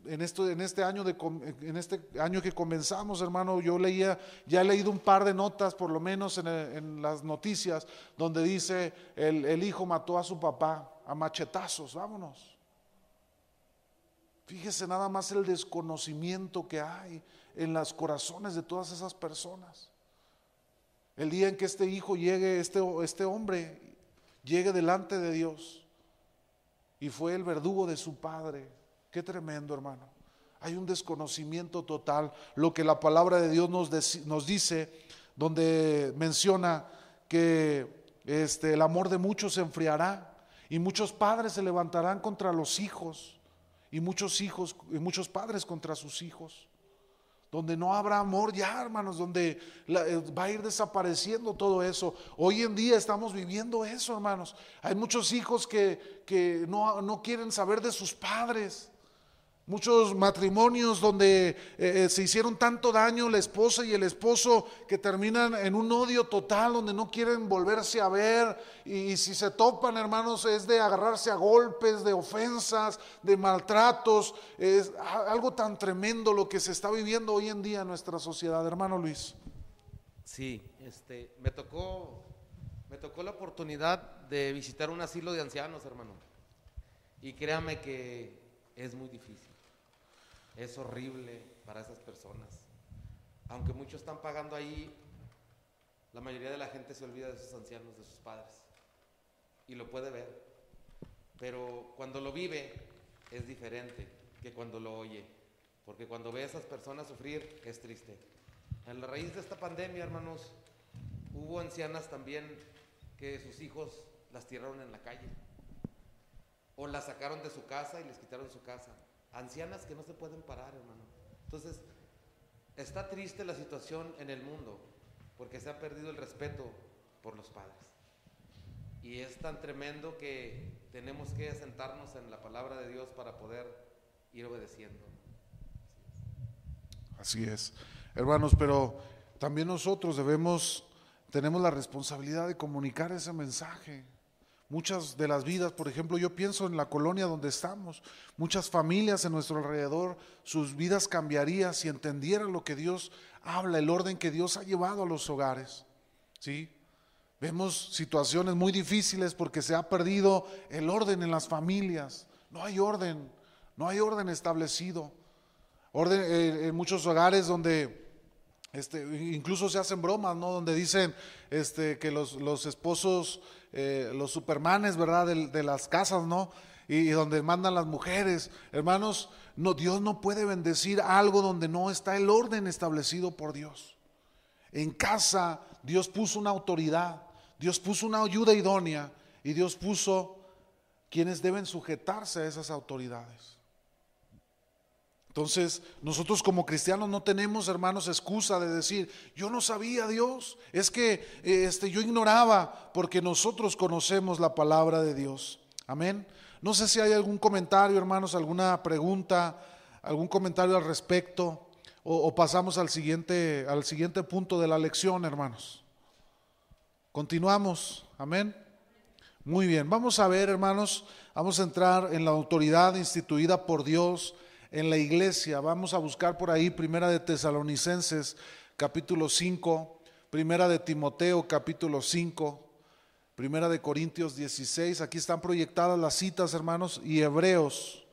en, esto, en este año de, en este año que comenzamos, hermano, yo leía, ya he leído un par de notas, por lo menos en, las noticias, donde dice el hijo mató a su papá a machetazos, vámonos. Fíjese nada más el desconocimiento que hay en los corazones de todas esas personas. El día en que este hijo llegue, este, este hombre llegue delante de Dios y fue el verdugo de su padre. Qué tremendo, hermano. Hay un desconocimiento total. Lo que la palabra de Dios nos, nos dice, donde menciona que este, el amor de muchos se enfriará y muchos padres se levantarán contra los hijos y muchos hijos y muchos padres contra sus hijos donde no habrá amor ya, hermanos, donde eh, va a ir desapareciendo todo eso. Hoy en día estamos viviendo eso, hermanos. Hay muchos hijos que, que no, no quieren saber de sus padres. Muchos matrimonios donde eh, eh, se hicieron tanto daño la esposa y el esposo que terminan en un odio total, donde no quieren volverse a ver. Y, si se topan, hermanos, es de agarrarse a golpes, de ofensas, de maltratos. Es algo tan tremendo lo que se está viviendo hoy en día en nuestra sociedad, hermano Luis. Sí, este, me tocó, me tocó la oportunidad de visitar un asilo de ancianos, hermano. Y créame que es muy difícil es horrible para esas personas. Aunque muchos están pagando ahí, la mayoría de la gente se olvida de sus ancianos, de sus padres. Y lo puede ver. Pero cuando lo vive es diferente que cuando lo oye. Porque cuando ve a esas personas sufrir es triste. En la raíz de esta pandemia, hermanos, hubo ancianas también que sus hijos las tiraron en la calle. O las sacaron de su casa y les quitaron su casa ancianas que no se pueden parar, hermano. Entonces, está triste la situación en el mundo porque se ha perdido el respeto por los padres. Y es tan tremendo que tenemos que sentarnos en la palabra de Dios para poder ir obedeciendo. Así es. Hermanos, pero también nosotros debemos, tenemos la responsabilidad de comunicar ese mensaje. Muchas de las vidas, por ejemplo, yo pienso en la colonia donde estamos, muchas familias en nuestro alrededor, sus vidas cambiarían si entendieran lo que Dios habla, el orden que Dios ha llevado a los hogares. ¿Sí? Vemos situaciones muy difíciles porque se ha perdido el orden en las familias. No hay orden, no hay orden establecido. Orden eh, en muchos hogares donde este, incluso se hacen bromas, ¿no? Donde dicen este, que los, esposos, eh, los supermanes, ¿verdad? De, las casas, ¿no? Y, donde mandan las mujeres. Hermanos, no, Dios no puede bendecir algo donde no está el orden establecido por Dios. En casa, Dios puso una autoridad, Dios puso una ayuda idónea y Dios puso quienes deben sujetarse a esas autoridades. Entonces, nosotros como cristianos no tenemos, hermanos, excusa de decir, yo no sabía Dios, es que este, yo ignoraba, porque nosotros conocemos la palabra de Dios. Amén. No sé si hay algún comentario, hermanos, alguna pregunta, algún comentario al respecto. o, pasamos al siguiente, al siguiente punto de la lección, hermanos. Continuamos, amén. Muy bien, vamos a ver, hermanos, vamos a entrar en la autoridad instituida por Dios en la iglesia. Vamos a buscar por ahí Primera de Tesalonicenses, capítulo 5, Primera de Timoteo, capítulo 5, Primera de Corintios 16. Aquí están proyectadas las citas, hermanos, y Hebreos.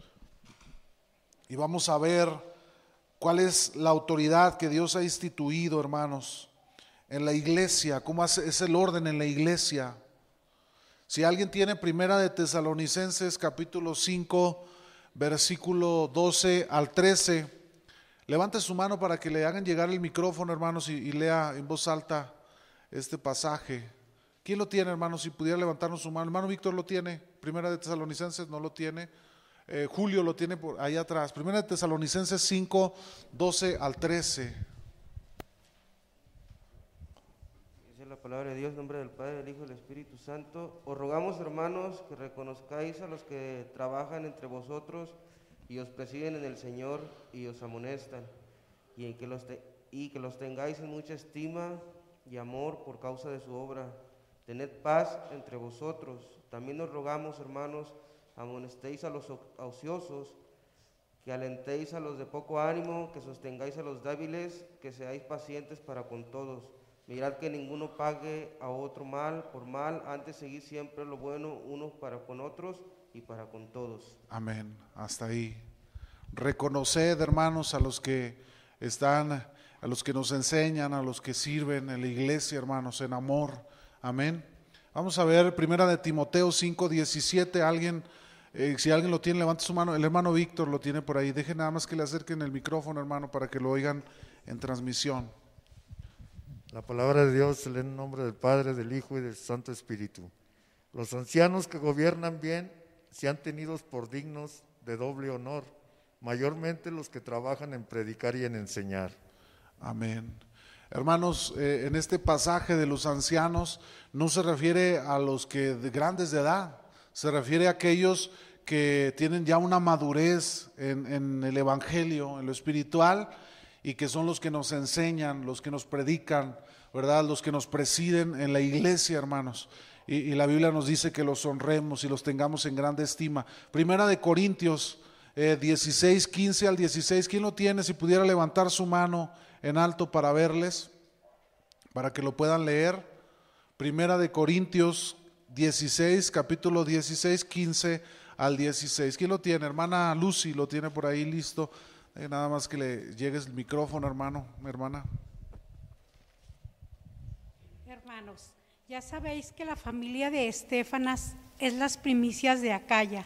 Y vamos a ver cuál es la autoridad que Dios ha instituido, hermanos, en la iglesia, cómo es el orden en la iglesia. Si alguien tiene Primera de Tesalonicenses, capítulo 5, versículo 12 al 13. Levante su mano para que le hagan llegar el micrófono, hermanos, y, lea en voz alta este pasaje. ¿Quién lo tiene, hermanos? Si pudiera levantarnos su mano. Hermano Víctor lo tiene. Primera de Tesalonicenses no lo tiene. Eh, Julio lo tiene por ahí atrás. Primera de Tesalonicenses 5, 12 al 13. La palabra de Dios, nombre del Padre, del Hijo y del Espíritu Santo. Os rogamos, hermanos, que reconozcáis a los que trabajan entre vosotros y os presiden en el Señor y os amonestan, y, que, los y que los tengáis en mucha estima y amor por causa de su obra. Tened paz entre vosotros. También os rogamos, hermanos, amonestéis a los ociosos, que alentéis a los de poco ánimo, que sostengáis a los débiles, que seáis pacientes para con todos Mirad que ninguno pague a otro mal por mal, antes seguir siempre lo bueno unos para con otros y para con todos. Amén. Hasta ahí. Reconoced, hermanos, a los que están, a los que nos enseñan, a los que sirven en la iglesia, hermanos, en amor. Amén. Vamos a ver primera de Timoteo 5, 17. Alguien, eh, si alguien lo tiene, levante su mano. El hermano Víctor lo tiene por ahí. Deje nada más que le acerquen el micrófono, hermano, para que lo oigan en transmisión. La palabra de Dios se lee en nombre del Padre, del Hijo y del Santo Espíritu. Los ancianos que gobiernan bien sean tenidos por dignos de doble honor, mayormente los que trabajan en predicar y en enseñar. Amén. Hermanos, eh, en este pasaje de los ancianos no se refiere a los que de grandes de edad, se refiere a aquellos que tienen ya una madurez en, en el Evangelio, en lo espiritual, y que son los que nos enseñan, los que nos predican, ¿verdad? Los que nos presiden en la iglesia, hermanos. Y, la Biblia nos dice que los honremos y los tengamos en grande estima. Primera de Corintios 16, eh, 15 al 16. ¿Quién lo tiene? Si pudiera levantar su mano en alto para verles, para que lo puedan leer. Primera de Corintios 16, capítulo 16, 15 al 16. ¿Quién lo tiene? Hermana Lucy lo tiene por ahí listo. Eh, nada más que le llegues el micrófono, hermano, hermana. Hermanos, ya sabéis que la familia de Estefanas es las primicias de Acaya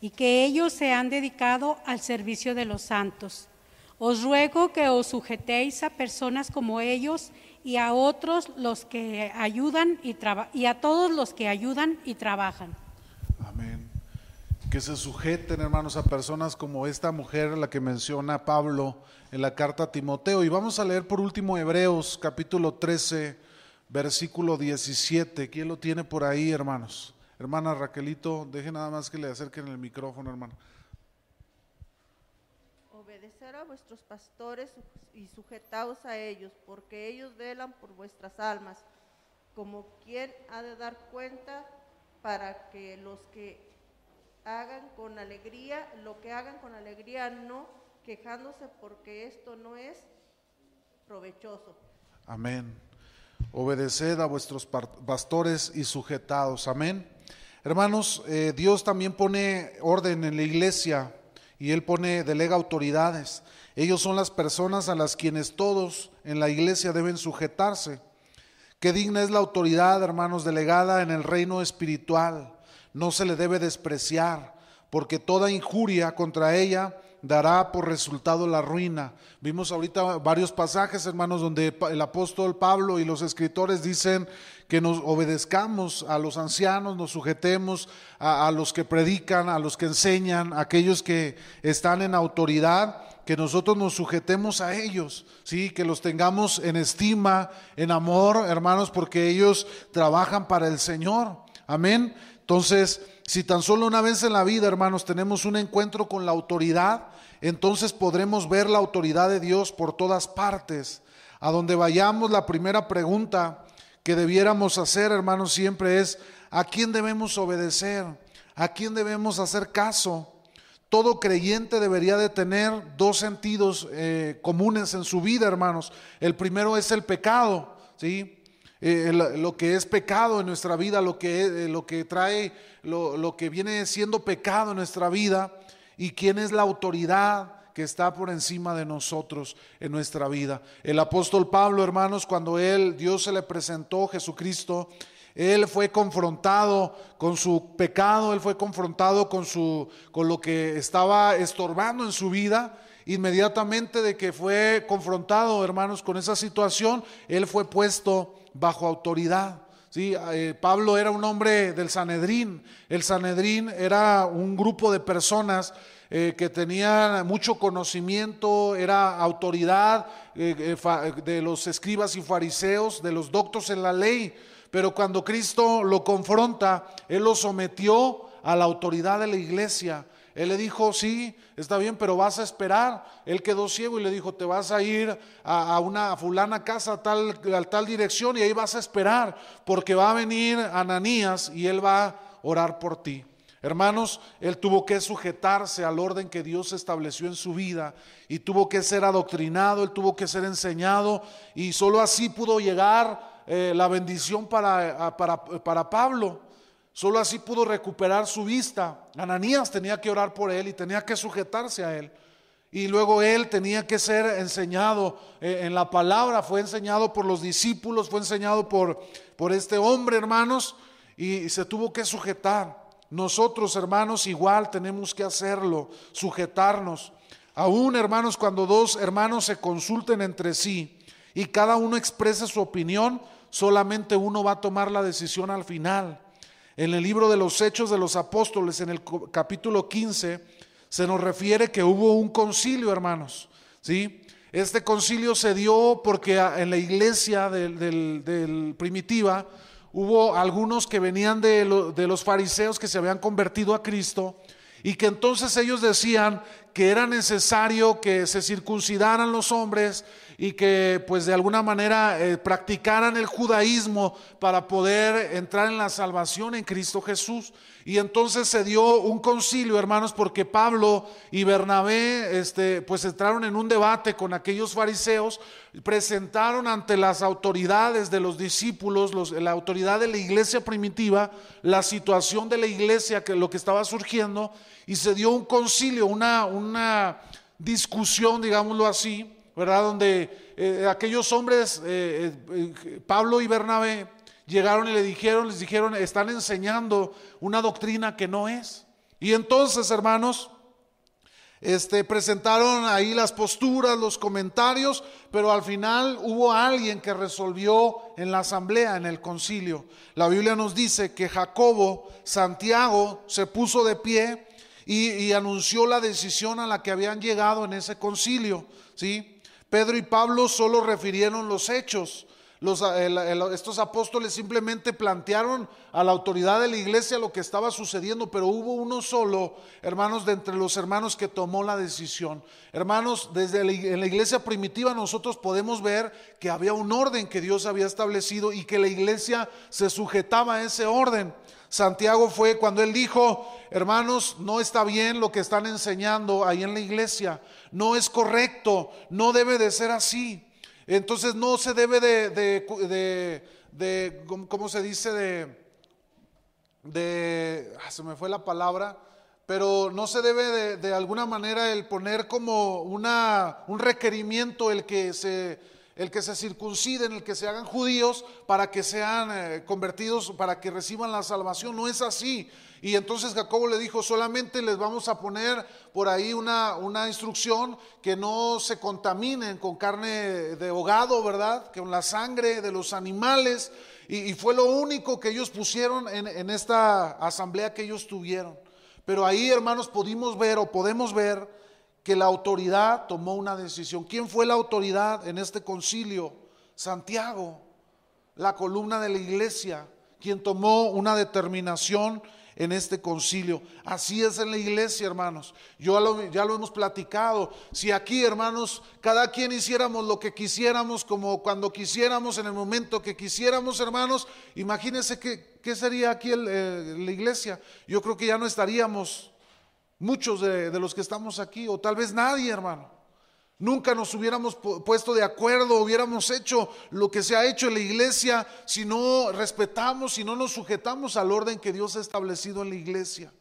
y que ellos se han dedicado al servicio de los santos. Os ruego que os sujetéis a personas como ellos y a otros los que ayudan y, y a todos los que ayudan y trabajan que se sujeten, hermanos, a personas como esta mujer, la que menciona Pablo en la carta a Timoteo. Y vamos a leer por último Hebreos capítulo 13, versículo 17. ¿Quién lo tiene por ahí, hermanos? Hermana Raquelito, deje nada más que le acerquen el micrófono, hermano. Obedecer a vuestros pastores y sujetaos a ellos, porque ellos velan por vuestras almas, como quien ha de dar cuenta para que los que hagan con alegría, lo que hagan con alegría, no quejándose porque esto no es provechoso. Amén. Obedeced a vuestros pastores y sujetados. Amén. Hermanos, eh, Dios también pone orden en la iglesia y Él pone, delega autoridades. Ellos son las personas a las quienes todos en la iglesia deben sujetarse. Qué digna es la autoridad, hermanos, delegada en el reino espiritual no se le debe despreciar, porque toda injuria contra ella dará por resultado la ruina. Vimos ahorita varios pasajes, hermanos, donde el apóstol Pablo y los escritores dicen que nos obedezcamos a los ancianos, nos sujetemos a, los que predican, a los que enseñan, a aquellos que están en autoridad, que nosotros nos sujetemos a ellos, sí, que los tengamos en estima, en amor, hermanos, porque ellos trabajan para el Señor. Amén. Entonces, si tan solo una vez en la vida, hermanos, tenemos un encuentro con la autoridad, entonces podremos ver la autoridad de Dios por todas partes. A donde vayamos, la primera pregunta que debiéramos hacer, hermanos, siempre es, ¿a quién debemos obedecer? ¿A quién debemos hacer caso? Todo creyente debería de tener dos sentidos eh, comunes en su vida, hermanos. El primero es el pecado, ¿sí? Eh, lo que es pecado en nuestra vida, lo que, eh, lo que trae, lo, lo que viene siendo pecado en nuestra vida y quién es la autoridad que está por encima de nosotros en nuestra vida. El apóstol Pablo, hermanos, cuando él, Dios se le presentó, Jesucristo, él fue confrontado con su pecado, él fue confrontado con, su, con lo que estaba estorbando en su vida. Inmediatamente de que fue confrontado, hermanos, con esa situación, él fue puesto bajo autoridad. ¿sí? Eh, Pablo era un hombre del Sanedrín. El Sanedrín era un grupo de personas eh, que tenían mucho conocimiento, era autoridad eh, de los escribas y fariseos, de los doctos en la ley. Pero cuando Cristo lo confronta, Él lo sometió a la autoridad de la iglesia. Él le dijo, sí, está bien, pero vas a esperar. Él quedó ciego y le dijo, te vas a ir a, una fulana casa a tal, tal dirección y ahí vas a esperar, porque va a venir Ananías y él va a orar por ti. Hermanos, él tuvo que sujetarse al orden que Dios estableció en su vida y tuvo que ser adoctrinado, él tuvo que ser enseñado y solo así pudo llegar eh, la bendición para, para, para Pablo. Solo así pudo recuperar su vista. Ananías tenía que orar por él y tenía que sujetarse a él. Y luego él tenía que ser enseñado eh, en la palabra, fue enseñado por los discípulos, fue enseñado por, por este hombre, hermanos, y se tuvo que sujetar. Nosotros, hermanos, igual tenemos que hacerlo, sujetarnos. Aún, hermanos, cuando dos hermanos se consulten entre sí y cada uno exprese su opinión, solamente uno va a tomar la decisión al final. En el libro de los Hechos de los Apóstoles, en el capítulo 15, se nos refiere que hubo un concilio, hermanos. ¿sí? Este concilio se dio porque en la iglesia del, primitiva hubo algunos que venían de, de los fariseos que se habían convertido a Cristo y que entonces ellos decían que era necesario que se circuncidaran los hombres y que pues de alguna manera eh, practicaran el judaísmo para poder entrar en la salvación en Cristo Jesús. Y entonces se dio un concilio, hermanos, porque Pablo y Bernabé este, pues entraron en un debate con aquellos fariseos, presentaron ante las autoridades de los discípulos, la autoridad de la iglesia primitiva, la situación de la iglesia, que lo que estaba surgiendo, y se dio un concilio, una, una discusión, digámoslo así, ¿verdad? Donde eh, aquellos hombres, eh, eh, Pablo y Bernabé, llegaron y le dijeron, les dijeron, están enseñando una doctrina que no es. Y entonces, hermanos, este, presentaron ahí las posturas, los comentarios, pero al final hubo alguien que resolvió en la asamblea, en el concilio. La Biblia nos dice que Jacobo, Santiago, se puso de pie y, y anunció la decisión a la que habían llegado en ese concilio, ¿sí? Pedro y Pablo solo refirieron los hechos. estos apóstoles simplemente plantearon a la autoridad de la iglesia lo que estaba sucediendo, pero hubo uno solo, hermanos, de entre los hermanos que tomó la decisión. Hermanos, desde en la iglesia primitiva nosotros podemos ver que había un orden que Dios había establecido y que la iglesia se sujetaba a ese orden. Santiago fue cuando él dijo, hermanos, no está bien lo que están enseñando ahí en la iglesia, no es correcto, no debe de ser así. Entonces no se debe de, de, de, ¿cómo se dice? De, de, ah, se me fue la palabra, pero no se debe de, de alguna manera el poner como una, un requerimiento el que se el que se circunciden, el que se hagan judíos para que sean eh, convertidos, para que reciban la salvación. No es así. Y entonces Jacobo le dijo, solamente les vamos a poner por ahí una, una instrucción que no se contaminen con carne de hogado, ¿verdad? Con la sangre de los animales. Y, fue lo único que ellos pusieron en, en esta asamblea que ellos tuvieron. Pero ahí, hermanos, pudimos ver o podemos ver que la autoridad tomó una decisión. ¿Quién fue la autoridad en este concilio? Santiago, la columna de la iglesia, quien tomó una determinación en este concilio. Así es en la iglesia, hermanos. Yo ya lo, hemos platicado. Si aquí, hermanos, cada quien hiciéramos lo que quisiéramos, como cuando quisiéramos, en el momento que quisiéramos, hermanos, imagínense qué, sería aquí eh, la iglesia. Yo creo que ya no estaríamos muchos de, los que estamos aquí, o tal vez nadie, hermano. Nunca nos hubiéramos puesto de acuerdo, hubiéramos hecho lo que se ha hecho en la iglesia si no respetamos, si no nos sujetamos al orden que Dios ha establecido en la iglesia.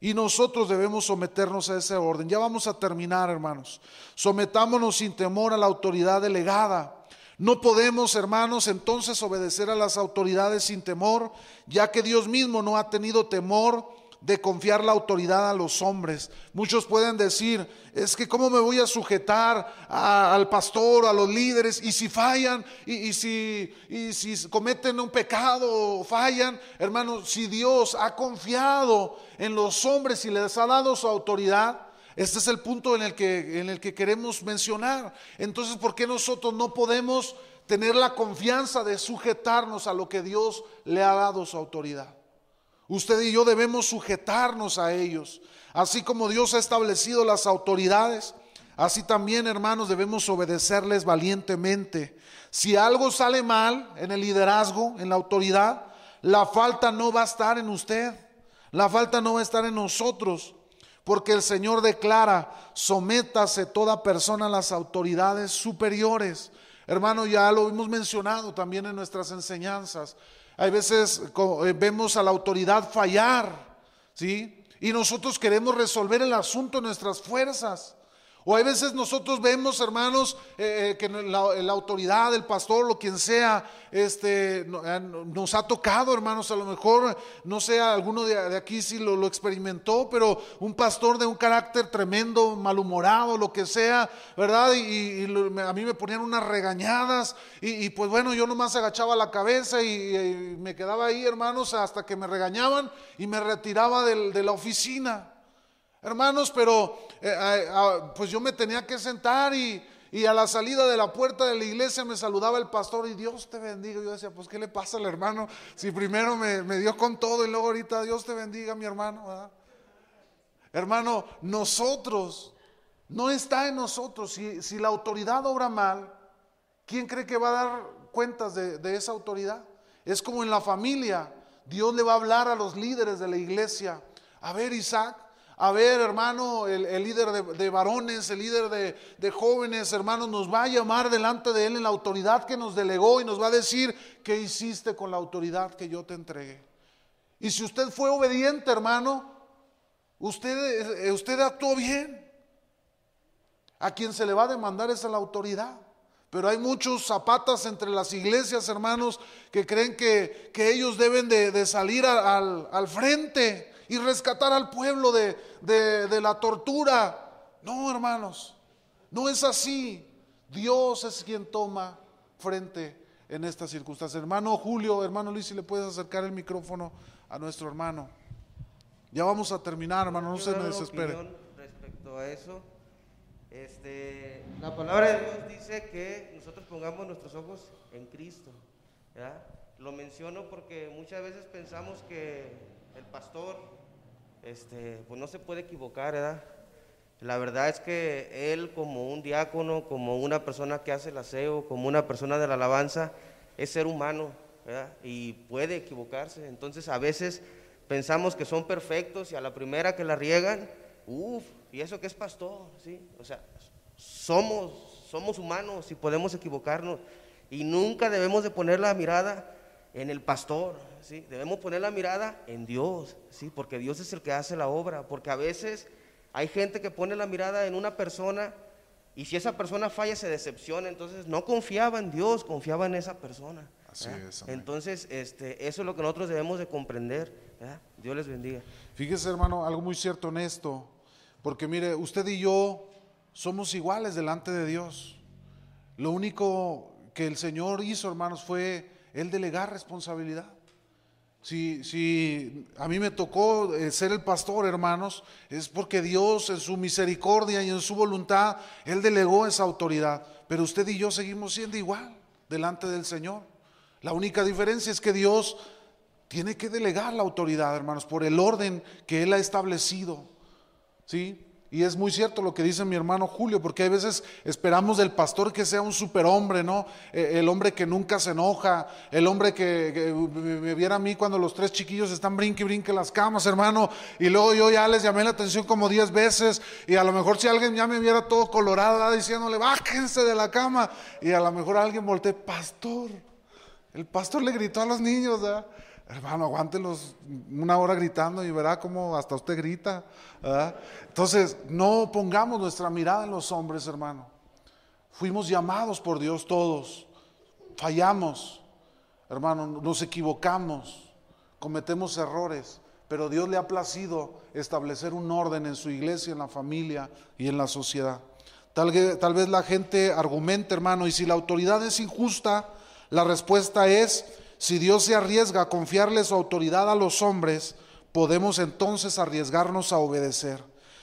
Y nosotros debemos someternos a ese orden. Ya vamos a terminar, hermanos. Sometámonos sin temor a la autoridad delegada. No podemos, hermanos, entonces obedecer a las autoridades sin temor, ya que Dios mismo no ha tenido temor de confiar la autoridad a los hombres. Muchos pueden decir, es que cómo me voy a sujetar al pastor, a los líderes, y si fallan, y, si, cometen un pecado fallan, hermanos, si Dios ha confiado en los hombres y les ha dado su autoridad, este es el punto en el que, en el que queremos mencionar. Entonces, ¿por qué nosotros no podemos tener la confianza de sujetarnos a lo que Dios le ha dado su autoridad? Usted y yo debemos sujetarnos a ellos. Así como Dios ha establecido las autoridades, así también, hermanos, debemos obedecerles valientemente. Si algo sale mal en el liderazgo, en la autoridad, la falta no va a estar en usted. La falta no va a estar en nosotros. Porque el Señor declara, sométase toda persona a las autoridades superiores. Hermano, ya lo hemos mencionado también en nuestras enseñanzas. Hay veces eh, vemos a la autoridad fallar, ¿sí? Y nosotros queremos resolver el asunto en nuestras fuerzas. O hay veces nosotros vemos, hermanos, eh, eh, que la, autoridad, el pastor, o quien sea, este, eh, nos ha tocado, hermanos, a lo mejor, no sé, alguno de, aquí si lo, experimentó, pero un pastor de un carácter tremendo, malhumorado, lo que sea, ¿verdad? Y, a mí me ponían unas regañadas, y, pues bueno, yo nomás agachaba la cabeza y, me quedaba ahí, hermanos, hasta que me regañaban y me retiraba de la oficina. Hermanos, pero eh, pues yo me tenía que sentar y, a la salida de la puerta de la iglesia me saludaba el pastor y Dios te bendiga. Yo decía, pues ¿qué le pasa al hermano? Si primero me, dio con todo y luego ahorita Dios te bendiga, mi hermano. Hermano, nosotros, no está en nosotros. Si, la autoridad obra mal, ¿quién cree que va a dar cuentas de, de esa autoridad? Es como en la familia. Dios le va a hablar a los líderes de la iglesia. A ver, Isaac, a ver, hermano, el, líder de, varones, el líder de, jóvenes, hermanos, nos va a llamar delante de él en la autoridad que nos delegó y nos va a decir qué hiciste con la autoridad que yo te entregué. Y si usted fue obediente, hermano, usted, eh, usted actuó bien. A quien se le va a demandar es a la autoridad. Pero hay muchos zapatas entre las iglesias, hermanos, que creen que, ellos deben de, salir al, al frente y rescatar al pueblo de, la tortura. No, hermanos, no es así. Dios es quien toma frente en estas circunstancias. Hermano Julio, hermano Luis, si le puedes acercar el micrófono a nuestro hermano. Ya vamos a terminar, hermano, no se me desespere. Respecto a eso, este, la palabra de Dios dice que nosotros pongamos nuestros ojos en Cristo. Lo menciono porque muchas veces pensamos que el pastor este, pues no se puede equivocar, ¿verdad? La verdad es que él como un diácono, como una persona que hace el aseo, como una persona de la alabanza, es ser humano, ¿verdad? Y puede equivocarse. Entonces a veces pensamos que son perfectos y a la primera que la riegan, uff, y eso que es pastor, ¿sí? O sea, somos, somos humanos y podemos equivocarnos. Y nunca debemos de poner la mirada en el pastor, ¿sí? Debemos poner la mirada en Dios, ¿sí? Porque Dios es el que hace la obra, porque a veces hay gente que pone la mirada en una persona y si esa persona falla se decepciona, entonces no confiaba en Dios, confiaba en esa persona. Así es, entonces, este, eso es lo que nosotros debemos de comprender. Dios les bendiga. Fíjese, hermano, algo muy cierto en esto, porque mire, usted y yo somos iguales delante de Dios. Lo único que el Señor hizo, hermanos, fue el delegar responsabilidad. Si, si a mí me tocó eh, ser el pastor, hermanos, es porque Dios en su misericordia y en su voluntad, Él delegó esa autoridad. Pero usted y yo seguimos siendo igual delante del Señor. La única diferencia es que Dios tiene que delegar la autoridad, hermanos, por el orden que Él ha establecido. ¿Sí? Y es muy cierto lo que dice mi hermano Julio, porque hay veces esperamos del pastor que sea un superhombre, ¿no? Eh, el hombre que nunca se enoja, el hombre que, me viera a mí cuando los tres chiquillos están brinque y brinque las camas, hermano, y luego yo ya les llamé la atención como diez veces, y a lo mejor si alguien ya me viera todo colorado, diciéndole, bájense de la cama, y a lo mejor alguien voltee, pastor, el pastor le gritó a los niños, ¿verdad? Hermano, aguántelos una hora gritando y verá cómo hasta usted grita. Entonces, no pongamos nuestra mirada en los hombres, hermano. Fuimos llamados por Dios todos. Fallamos, hermano, nos equivocamos, cometemos errores, pero Dios le ha placido establecer un orden en su iglesia, en la familia y en la sociedad. Tal, tal vez la gente argumente, hermano, y si la autoridad es injusta, la respuesta es si Dios se arriesga a confiarle su autoridad a los hombres, podemos entonces arriesgarnos a obedecer.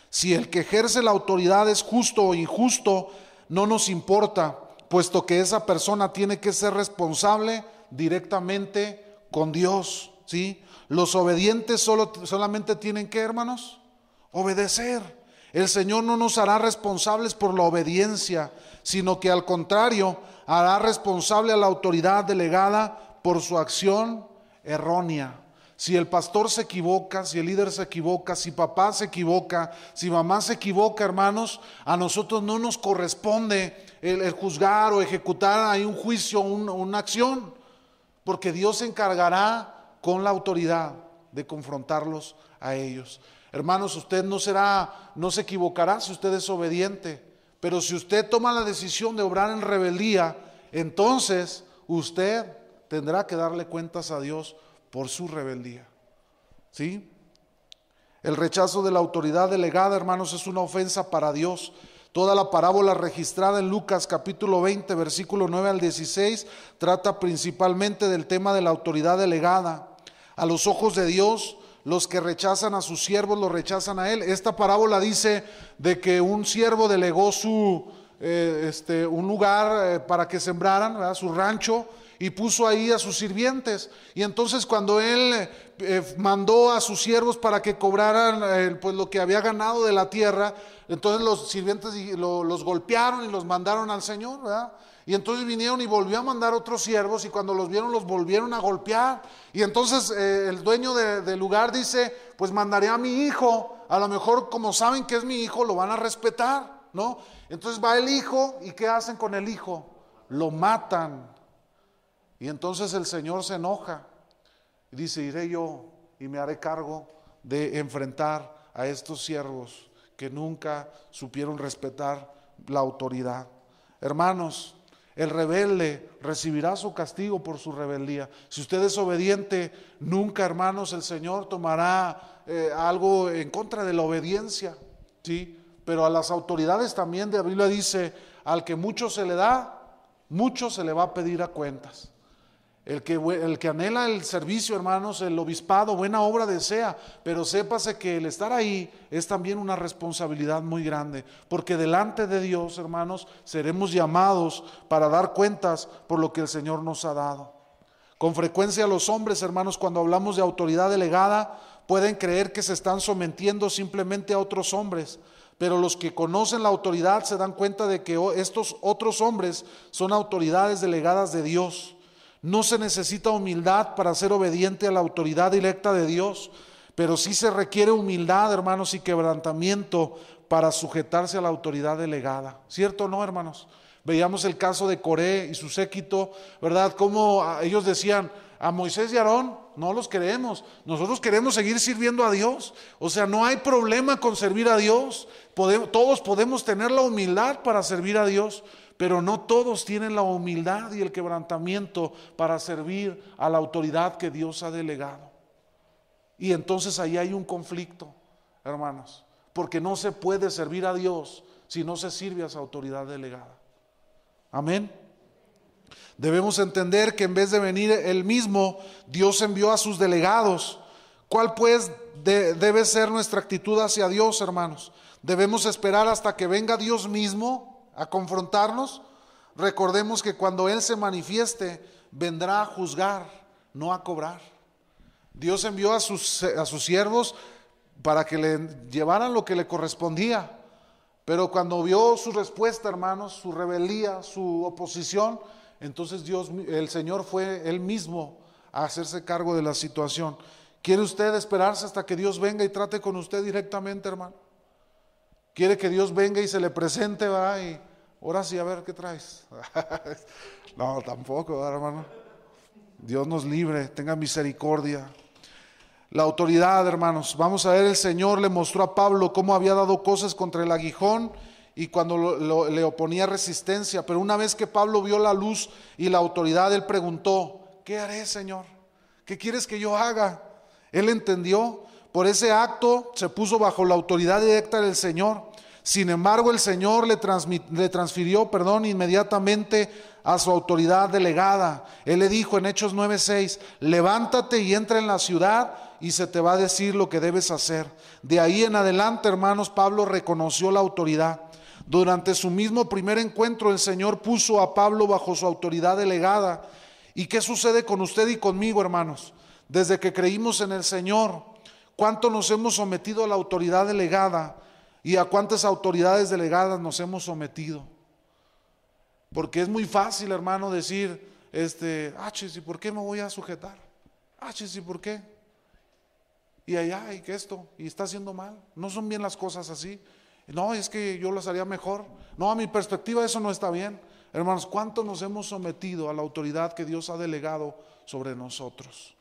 Si el que ejerce la autoridad es justo o injusto, no nos importa, puesto que esa persona tiene que ser responsable directamente con Dios. ¿sí? Los obedientes solo, solamente tienen que, hermanos, obedecer. El Señor no nos hará responsables por la obediencia, sino que al contrario, hará responsable a la autoridad delegada por su acción errónea. Si el pastor se equivoca, si el líder se equivoca, si papá se equivoca, si mamá se equivoca, hermanos, a nosotros no nos corresponde el, juzgar o ejecutar ahí un juicio, una acción, porque Dios se encargará con la autoridad de confrontarlos a ellos. Hermanos, usted no será, no se equivocará si usted es obediente, pero si usted toma la decisión de obrar en rebeldía, entonces usted tendrá que darle cuentas a Dios por su rebeldía. ¿Sí? El rechazo de la autoridad delegada, hermanos, es una ofensa para Dios. Toda la parábola registrada en Lucas capítulo 20, versículo 9 al 16, trata principalmente del tema de la autoridad delegada. A los ojos de Dios, los que rechazan a sus siervos lo rechazan a Él. Esta parábola dice de que un siervo delegó su, eh, este, un lugar eh, para que sembraran, su rancho, y puso ahí a sus sirvientes. Y entonces cuando él eh, mandó a sus siervos para que cobraran eh, pues lo que había ganado de la tierra, entonces los sirvientes los golpearon y los mandaron al Señor, Y entonces vinieron y volvió a mandar otros siervos y cuando los vieron los volvieron a golpear. Y entonces eh, el dueño del lugar dice, pues mandaré a mi hijo, a lo mejor como saben que es mi hijo, lo van a respetar, ¿no? Entonces va el hijo y ¿qué hacen con el hijo? Lo matan. Y entonces el Señor se enoja y dice, iré yo y me haré cargo de enfrentar a estos siervos que nunca supieron respetar la autoridad. Hermanos, el rebelde recibirá su castigo por su rebeldía. Si usted es obediente, nunca, hermanos, el Señor tomará eh, algo en contra de la obediencia. ¿sí? Pero a las autoridades también de la Biblia dice, al que mucho se le da, mucho se le va a pedir a cuentas. El que, el que anhela el servicio, hermanos, el obispado, buena obra desea, pero sépase que el estar ahí es también una responsabilidad muy grande, porque delante de Dios, hermanos, seremos llamados para dar cuentas por lo que el Señor nos ha dado. Con frecuencia los hombres, hermanos, cuando hablamos de autoridad delegada, pueden creer que se están sometiendo simplemente a otros hombres, pero los que conocen la autoridad se dan cuenta de que estos otros hombres son autoridades delegadas de Dios no se necesita humildad para ser obediente a la autoridad directa de Dios, pero sí se requiere humildad, hermanos, y quebrantamiento para sujetarse a la autoridad delegada. ¿Cierto o no, hermanos? Veíamos el caso de Coré y su séquito, ¿verdad? Como ellos decían, a Moisés y Aarón no los queremos, nosotros queremos seguir sirviendo a Dios. O sea, no hay problema con servir a Dios, todos podemos tener la humildad para servir a Dios, pero no todos tienen la humildad y el quebrantamiento para servir a la autoridad que Dios ha delegado. Y entonces ahí hay un conflicto, hermanos, porque no se puede servir a Dios si no se sirve a esa autoridad delegada. Amén. Debemos entender que en vez de venir Él mismo, Dios envió a sus delegados. ¿Cuál pues debe ser nuestra actitud hacia Dios, hermanos? Debemos esperar hasta que venga Dios mismo a confrontarnos, recordemos que cuando Él se manifieste, vendrá a juzgar, no a cobrar. Dios envió a sus, a sus siervos para que le llevaran lo que le correspondía. Pero cuando vio su respuesta, hermanos, su rebeldía, su oposición, entonces Dios, el Señor fue él mismo a hacerse cargo de la situación. ¿Quiere usted esperarse hasta que Dios venga y trate con usted directamente, hermano? ¿Quiere que Dios venga y se le presente, va? Y ahora sí, a ver, ¿qué traes? no, tampoco, hermano. Dios nos libre, tenga misericordia. La autoridad, hermanos. Vamos a ver, el Señor le mostró a Pablo cómo había dado cosas contra el aguijón y cuando le oponía resistencia. Pero una vez que Pablo vio la luz y la autoridad, él preguntó, ¿qué haré, Señor? ¿Qué quieres que yo haga? Él entendió. Por ese acto se puso bajo la autoridad directa del Señor. Sin embargo, el Señor le, transfirió, perdón, inmediatamente a su autoridad delegada. Él le dijo en Hechos 9:6, levántate y entra en la ciudad y se te va a decir lo que debes hacer. De ahí en adelante, hermanos, Pablo reconoció la autoridad. Durante su mismo primer encuentro, el Señor puso a Pablo bajo su autoridad delegada. ¿Y qué sucede con usted y conmigo, hermanos? Desde que creímos en el Señor, ¿cuánto nos hemos sometido a la autoridad delegada? ¿Y a cuántas autoridades delegadas nos hemos sometido? Porque es muy fácil, hermano, decir, este, ah, ¿y por qué me voy a sujetar? Ah, ¿y por qué? y allá, y que esto, y está haciendo mal. No son bien las cosas así. No, es que yo las haría mejor. No, a mi perspectiva eso no está bien. Hermanos, ¿cuánto nos hemos sometido a la autoridad que Dios ha delegado sobre nosotros?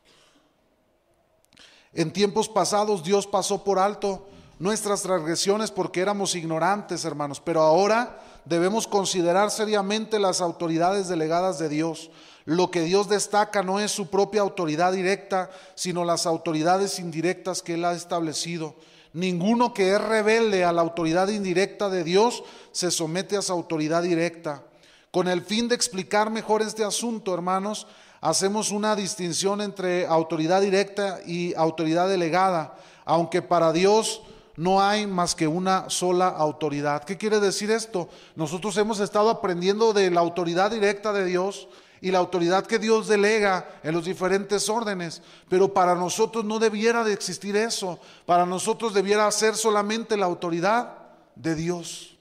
En tiempos pasados Dios pasó por alto nuestras transgresiones porque éramos ignorantes, hermanos, pero ahora debemos considerar seriamente las autoridades delegadas de Dios. Lo que Dios destaca no es su propia autoridad directa, sino las autoridades indirectas que Él ha establecido. Ninguno que es rebelde a la autoridad indirecta de Dios se somete a su autoridad directa. Con el fin de explicar mejor este asunto, hermanos, hacemos una distinción entre autoridad directa y autoridad delegada, aunque para Dios no hay más que una sola autoridad. ¿Qué quiere decir esto? Nosotros hemos estado aprendiendo de la autoridad directa de Dios y la autoridad que Dios delega en los diferentes órdenes. Pero para nosotros no debiera de existir eso. Para nosotros debiera ser solamente la autoridad de Dios.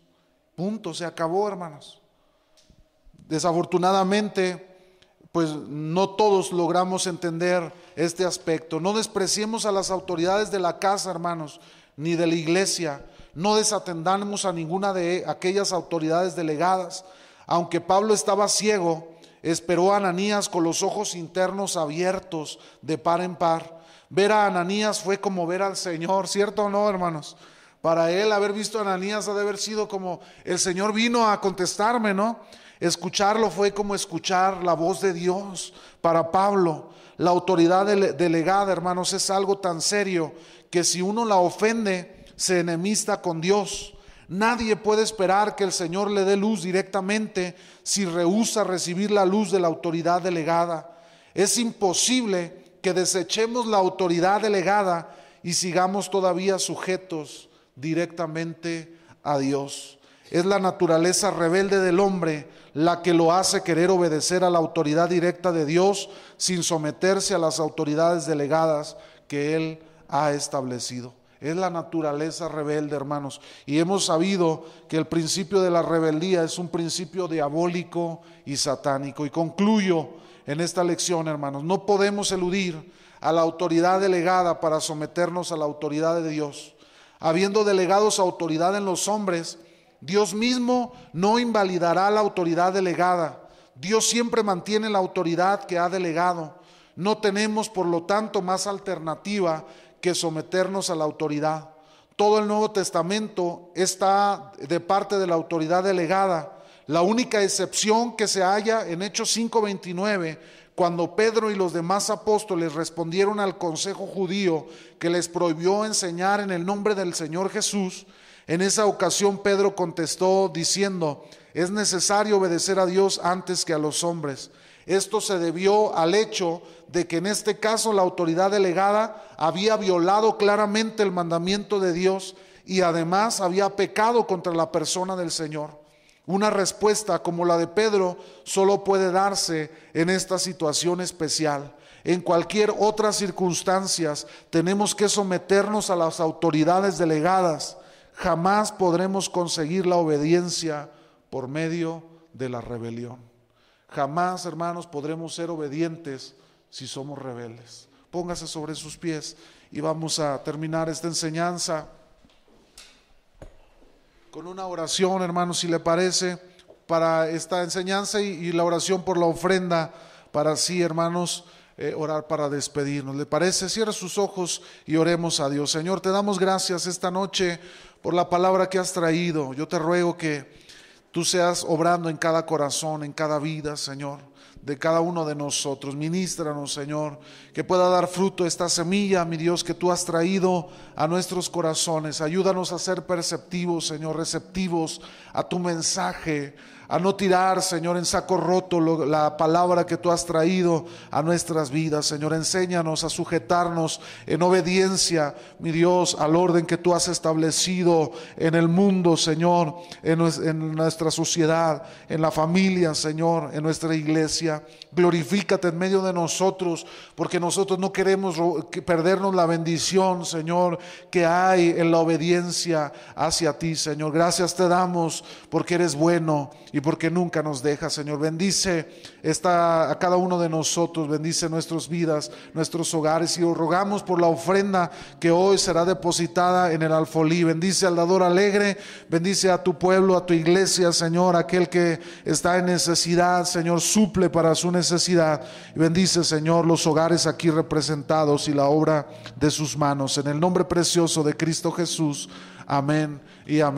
Punto, se acabó, hermanos. Desafortunadamente, pues no todos logramos entender este aspecto. No despreciemos a las autoridades de la casa, hermanos, ni de la iglesia. No desatendamos a ninguna de aquellas autoridades delegadas. Aunque Pablo estaba ciego, esperó a Ananías con los ojos internos abiertos de par en par. Ver a Ananías fue como ver al Señor, ¿cierto o no, hermanos? Para él haber visto a Ananías ha de haber sido como el Señor vino a contestarme, ¿no? Escucharlo fue como escuchar la voz de Dios. Para Pablo, la autoridad delegada, hermanos, es algo tan serio que si uno la ofende, se enemista con Dios. Nadie puede esperar que el Señor le dé luz directamente si rehúsa recibir la luz de la autoridad delegada. Es imposible que desechemos la autoridad delegada y sigamos todavía sujetos directamente a Dios. Es la naturaleza rebelde del hombre la que lo hace querer obedecer a la autoridad directa de Dios sin someterse a las autoridades delegadas que Él ha establecido. Es la naturaleza rebelde, hermanos. Y hemos sabido que el principio de la rebeldía es un principio diabólico y satánico. Y concluyo en esta lección, hermanos, no podemos eludir a la autoridad delegada para someternos a la autoridad de Dios. Habiendo delegados autoridad en los hombres, Dios mismo no invalidará la autoridad delegada. Dios siempre mantiene la autoridad que ha delegado. No tenemos, por lo tanto, más alternativa someternos a la autoridad. Todo el Nuevo Testamento está de parte de la autoridad delegada. La única excepción que se halla en Hechos 5:29, cuando Pedro y los demás apóstoles respondieron al consejo judío que les prohibió enseñar en el nombre del Señor Jesús, en esa ocasión Pedro contestó diciendo, es necesario obedecer a Dios antes que a los hombres. Esto se debió al hecho de que en este caso la autoridad delegada había violado claramente el mandamiento de Dios y además había pecado contra la persona del Señor. Una respuesta como la de Pedro solo puede darse en esta situación especial. en cualquier otra circunstancia, tenemos que someternos a las autoridades delegadas. Jamás podremos conseguir la obediencia por medio de la rebelión. Jamás, hermanos, podremos ser obedientes si somos rebeldes. Póngase sobre sus pies y vamos a terminar esta enseñanza con una oración, hermanos, si le parece, para esta enseñanza y, la oración por la ofrenda, para así, hermanos, eh, orar para despedirnos. ¿Le parece? Cierra sus ojos y oremos a Dios. Señor, te damos gracias esta noche por la palabra que has traído. Yo te ruego que tú seas obrando en cada corazón, en cada vida, Señor de cada uno de nosotros. Ministranos, Señor, que pueda dar fruto esta semilla, mi Dios, que tú has traído a nuestros corazones. Ayúdanos a ser perceptivos, Señor, receptivos a tu mensaje a no tirar, Señor, en saco roto la palabra que tú has traído a nuestras vidas. Señor, enséñanos a sujetarnos en obediencia, mi Dios, al orden que tú has establecido en el mundo, Señor, en, en nuestra sociedad, en la familia, Señor, en nuestra iglesia. Glorifícate en medio de nosotros, porque nosotros no queremos perdernos la bendición, Señor, que hay en la obediencia hacia ti, Señor. Gracias te damos porque eres bueno porque nunca nos dejas, Señor. Bendice a cada uno de nosotros, bendice nuestras vidas, nuestros hogares y rogamos por la ofrenda que hoy será depositada en el alfolí. Bendice al dador alegre, bendice a tu pueblo, a tu iglesia, Señor, aquel que está en necesidad, Señor, suple para su necesidad. Y bendice, Señor, los hogares aquí representados y la obra de sus manos. En el nombre precioso de Cristo Jesús. Amén y amén.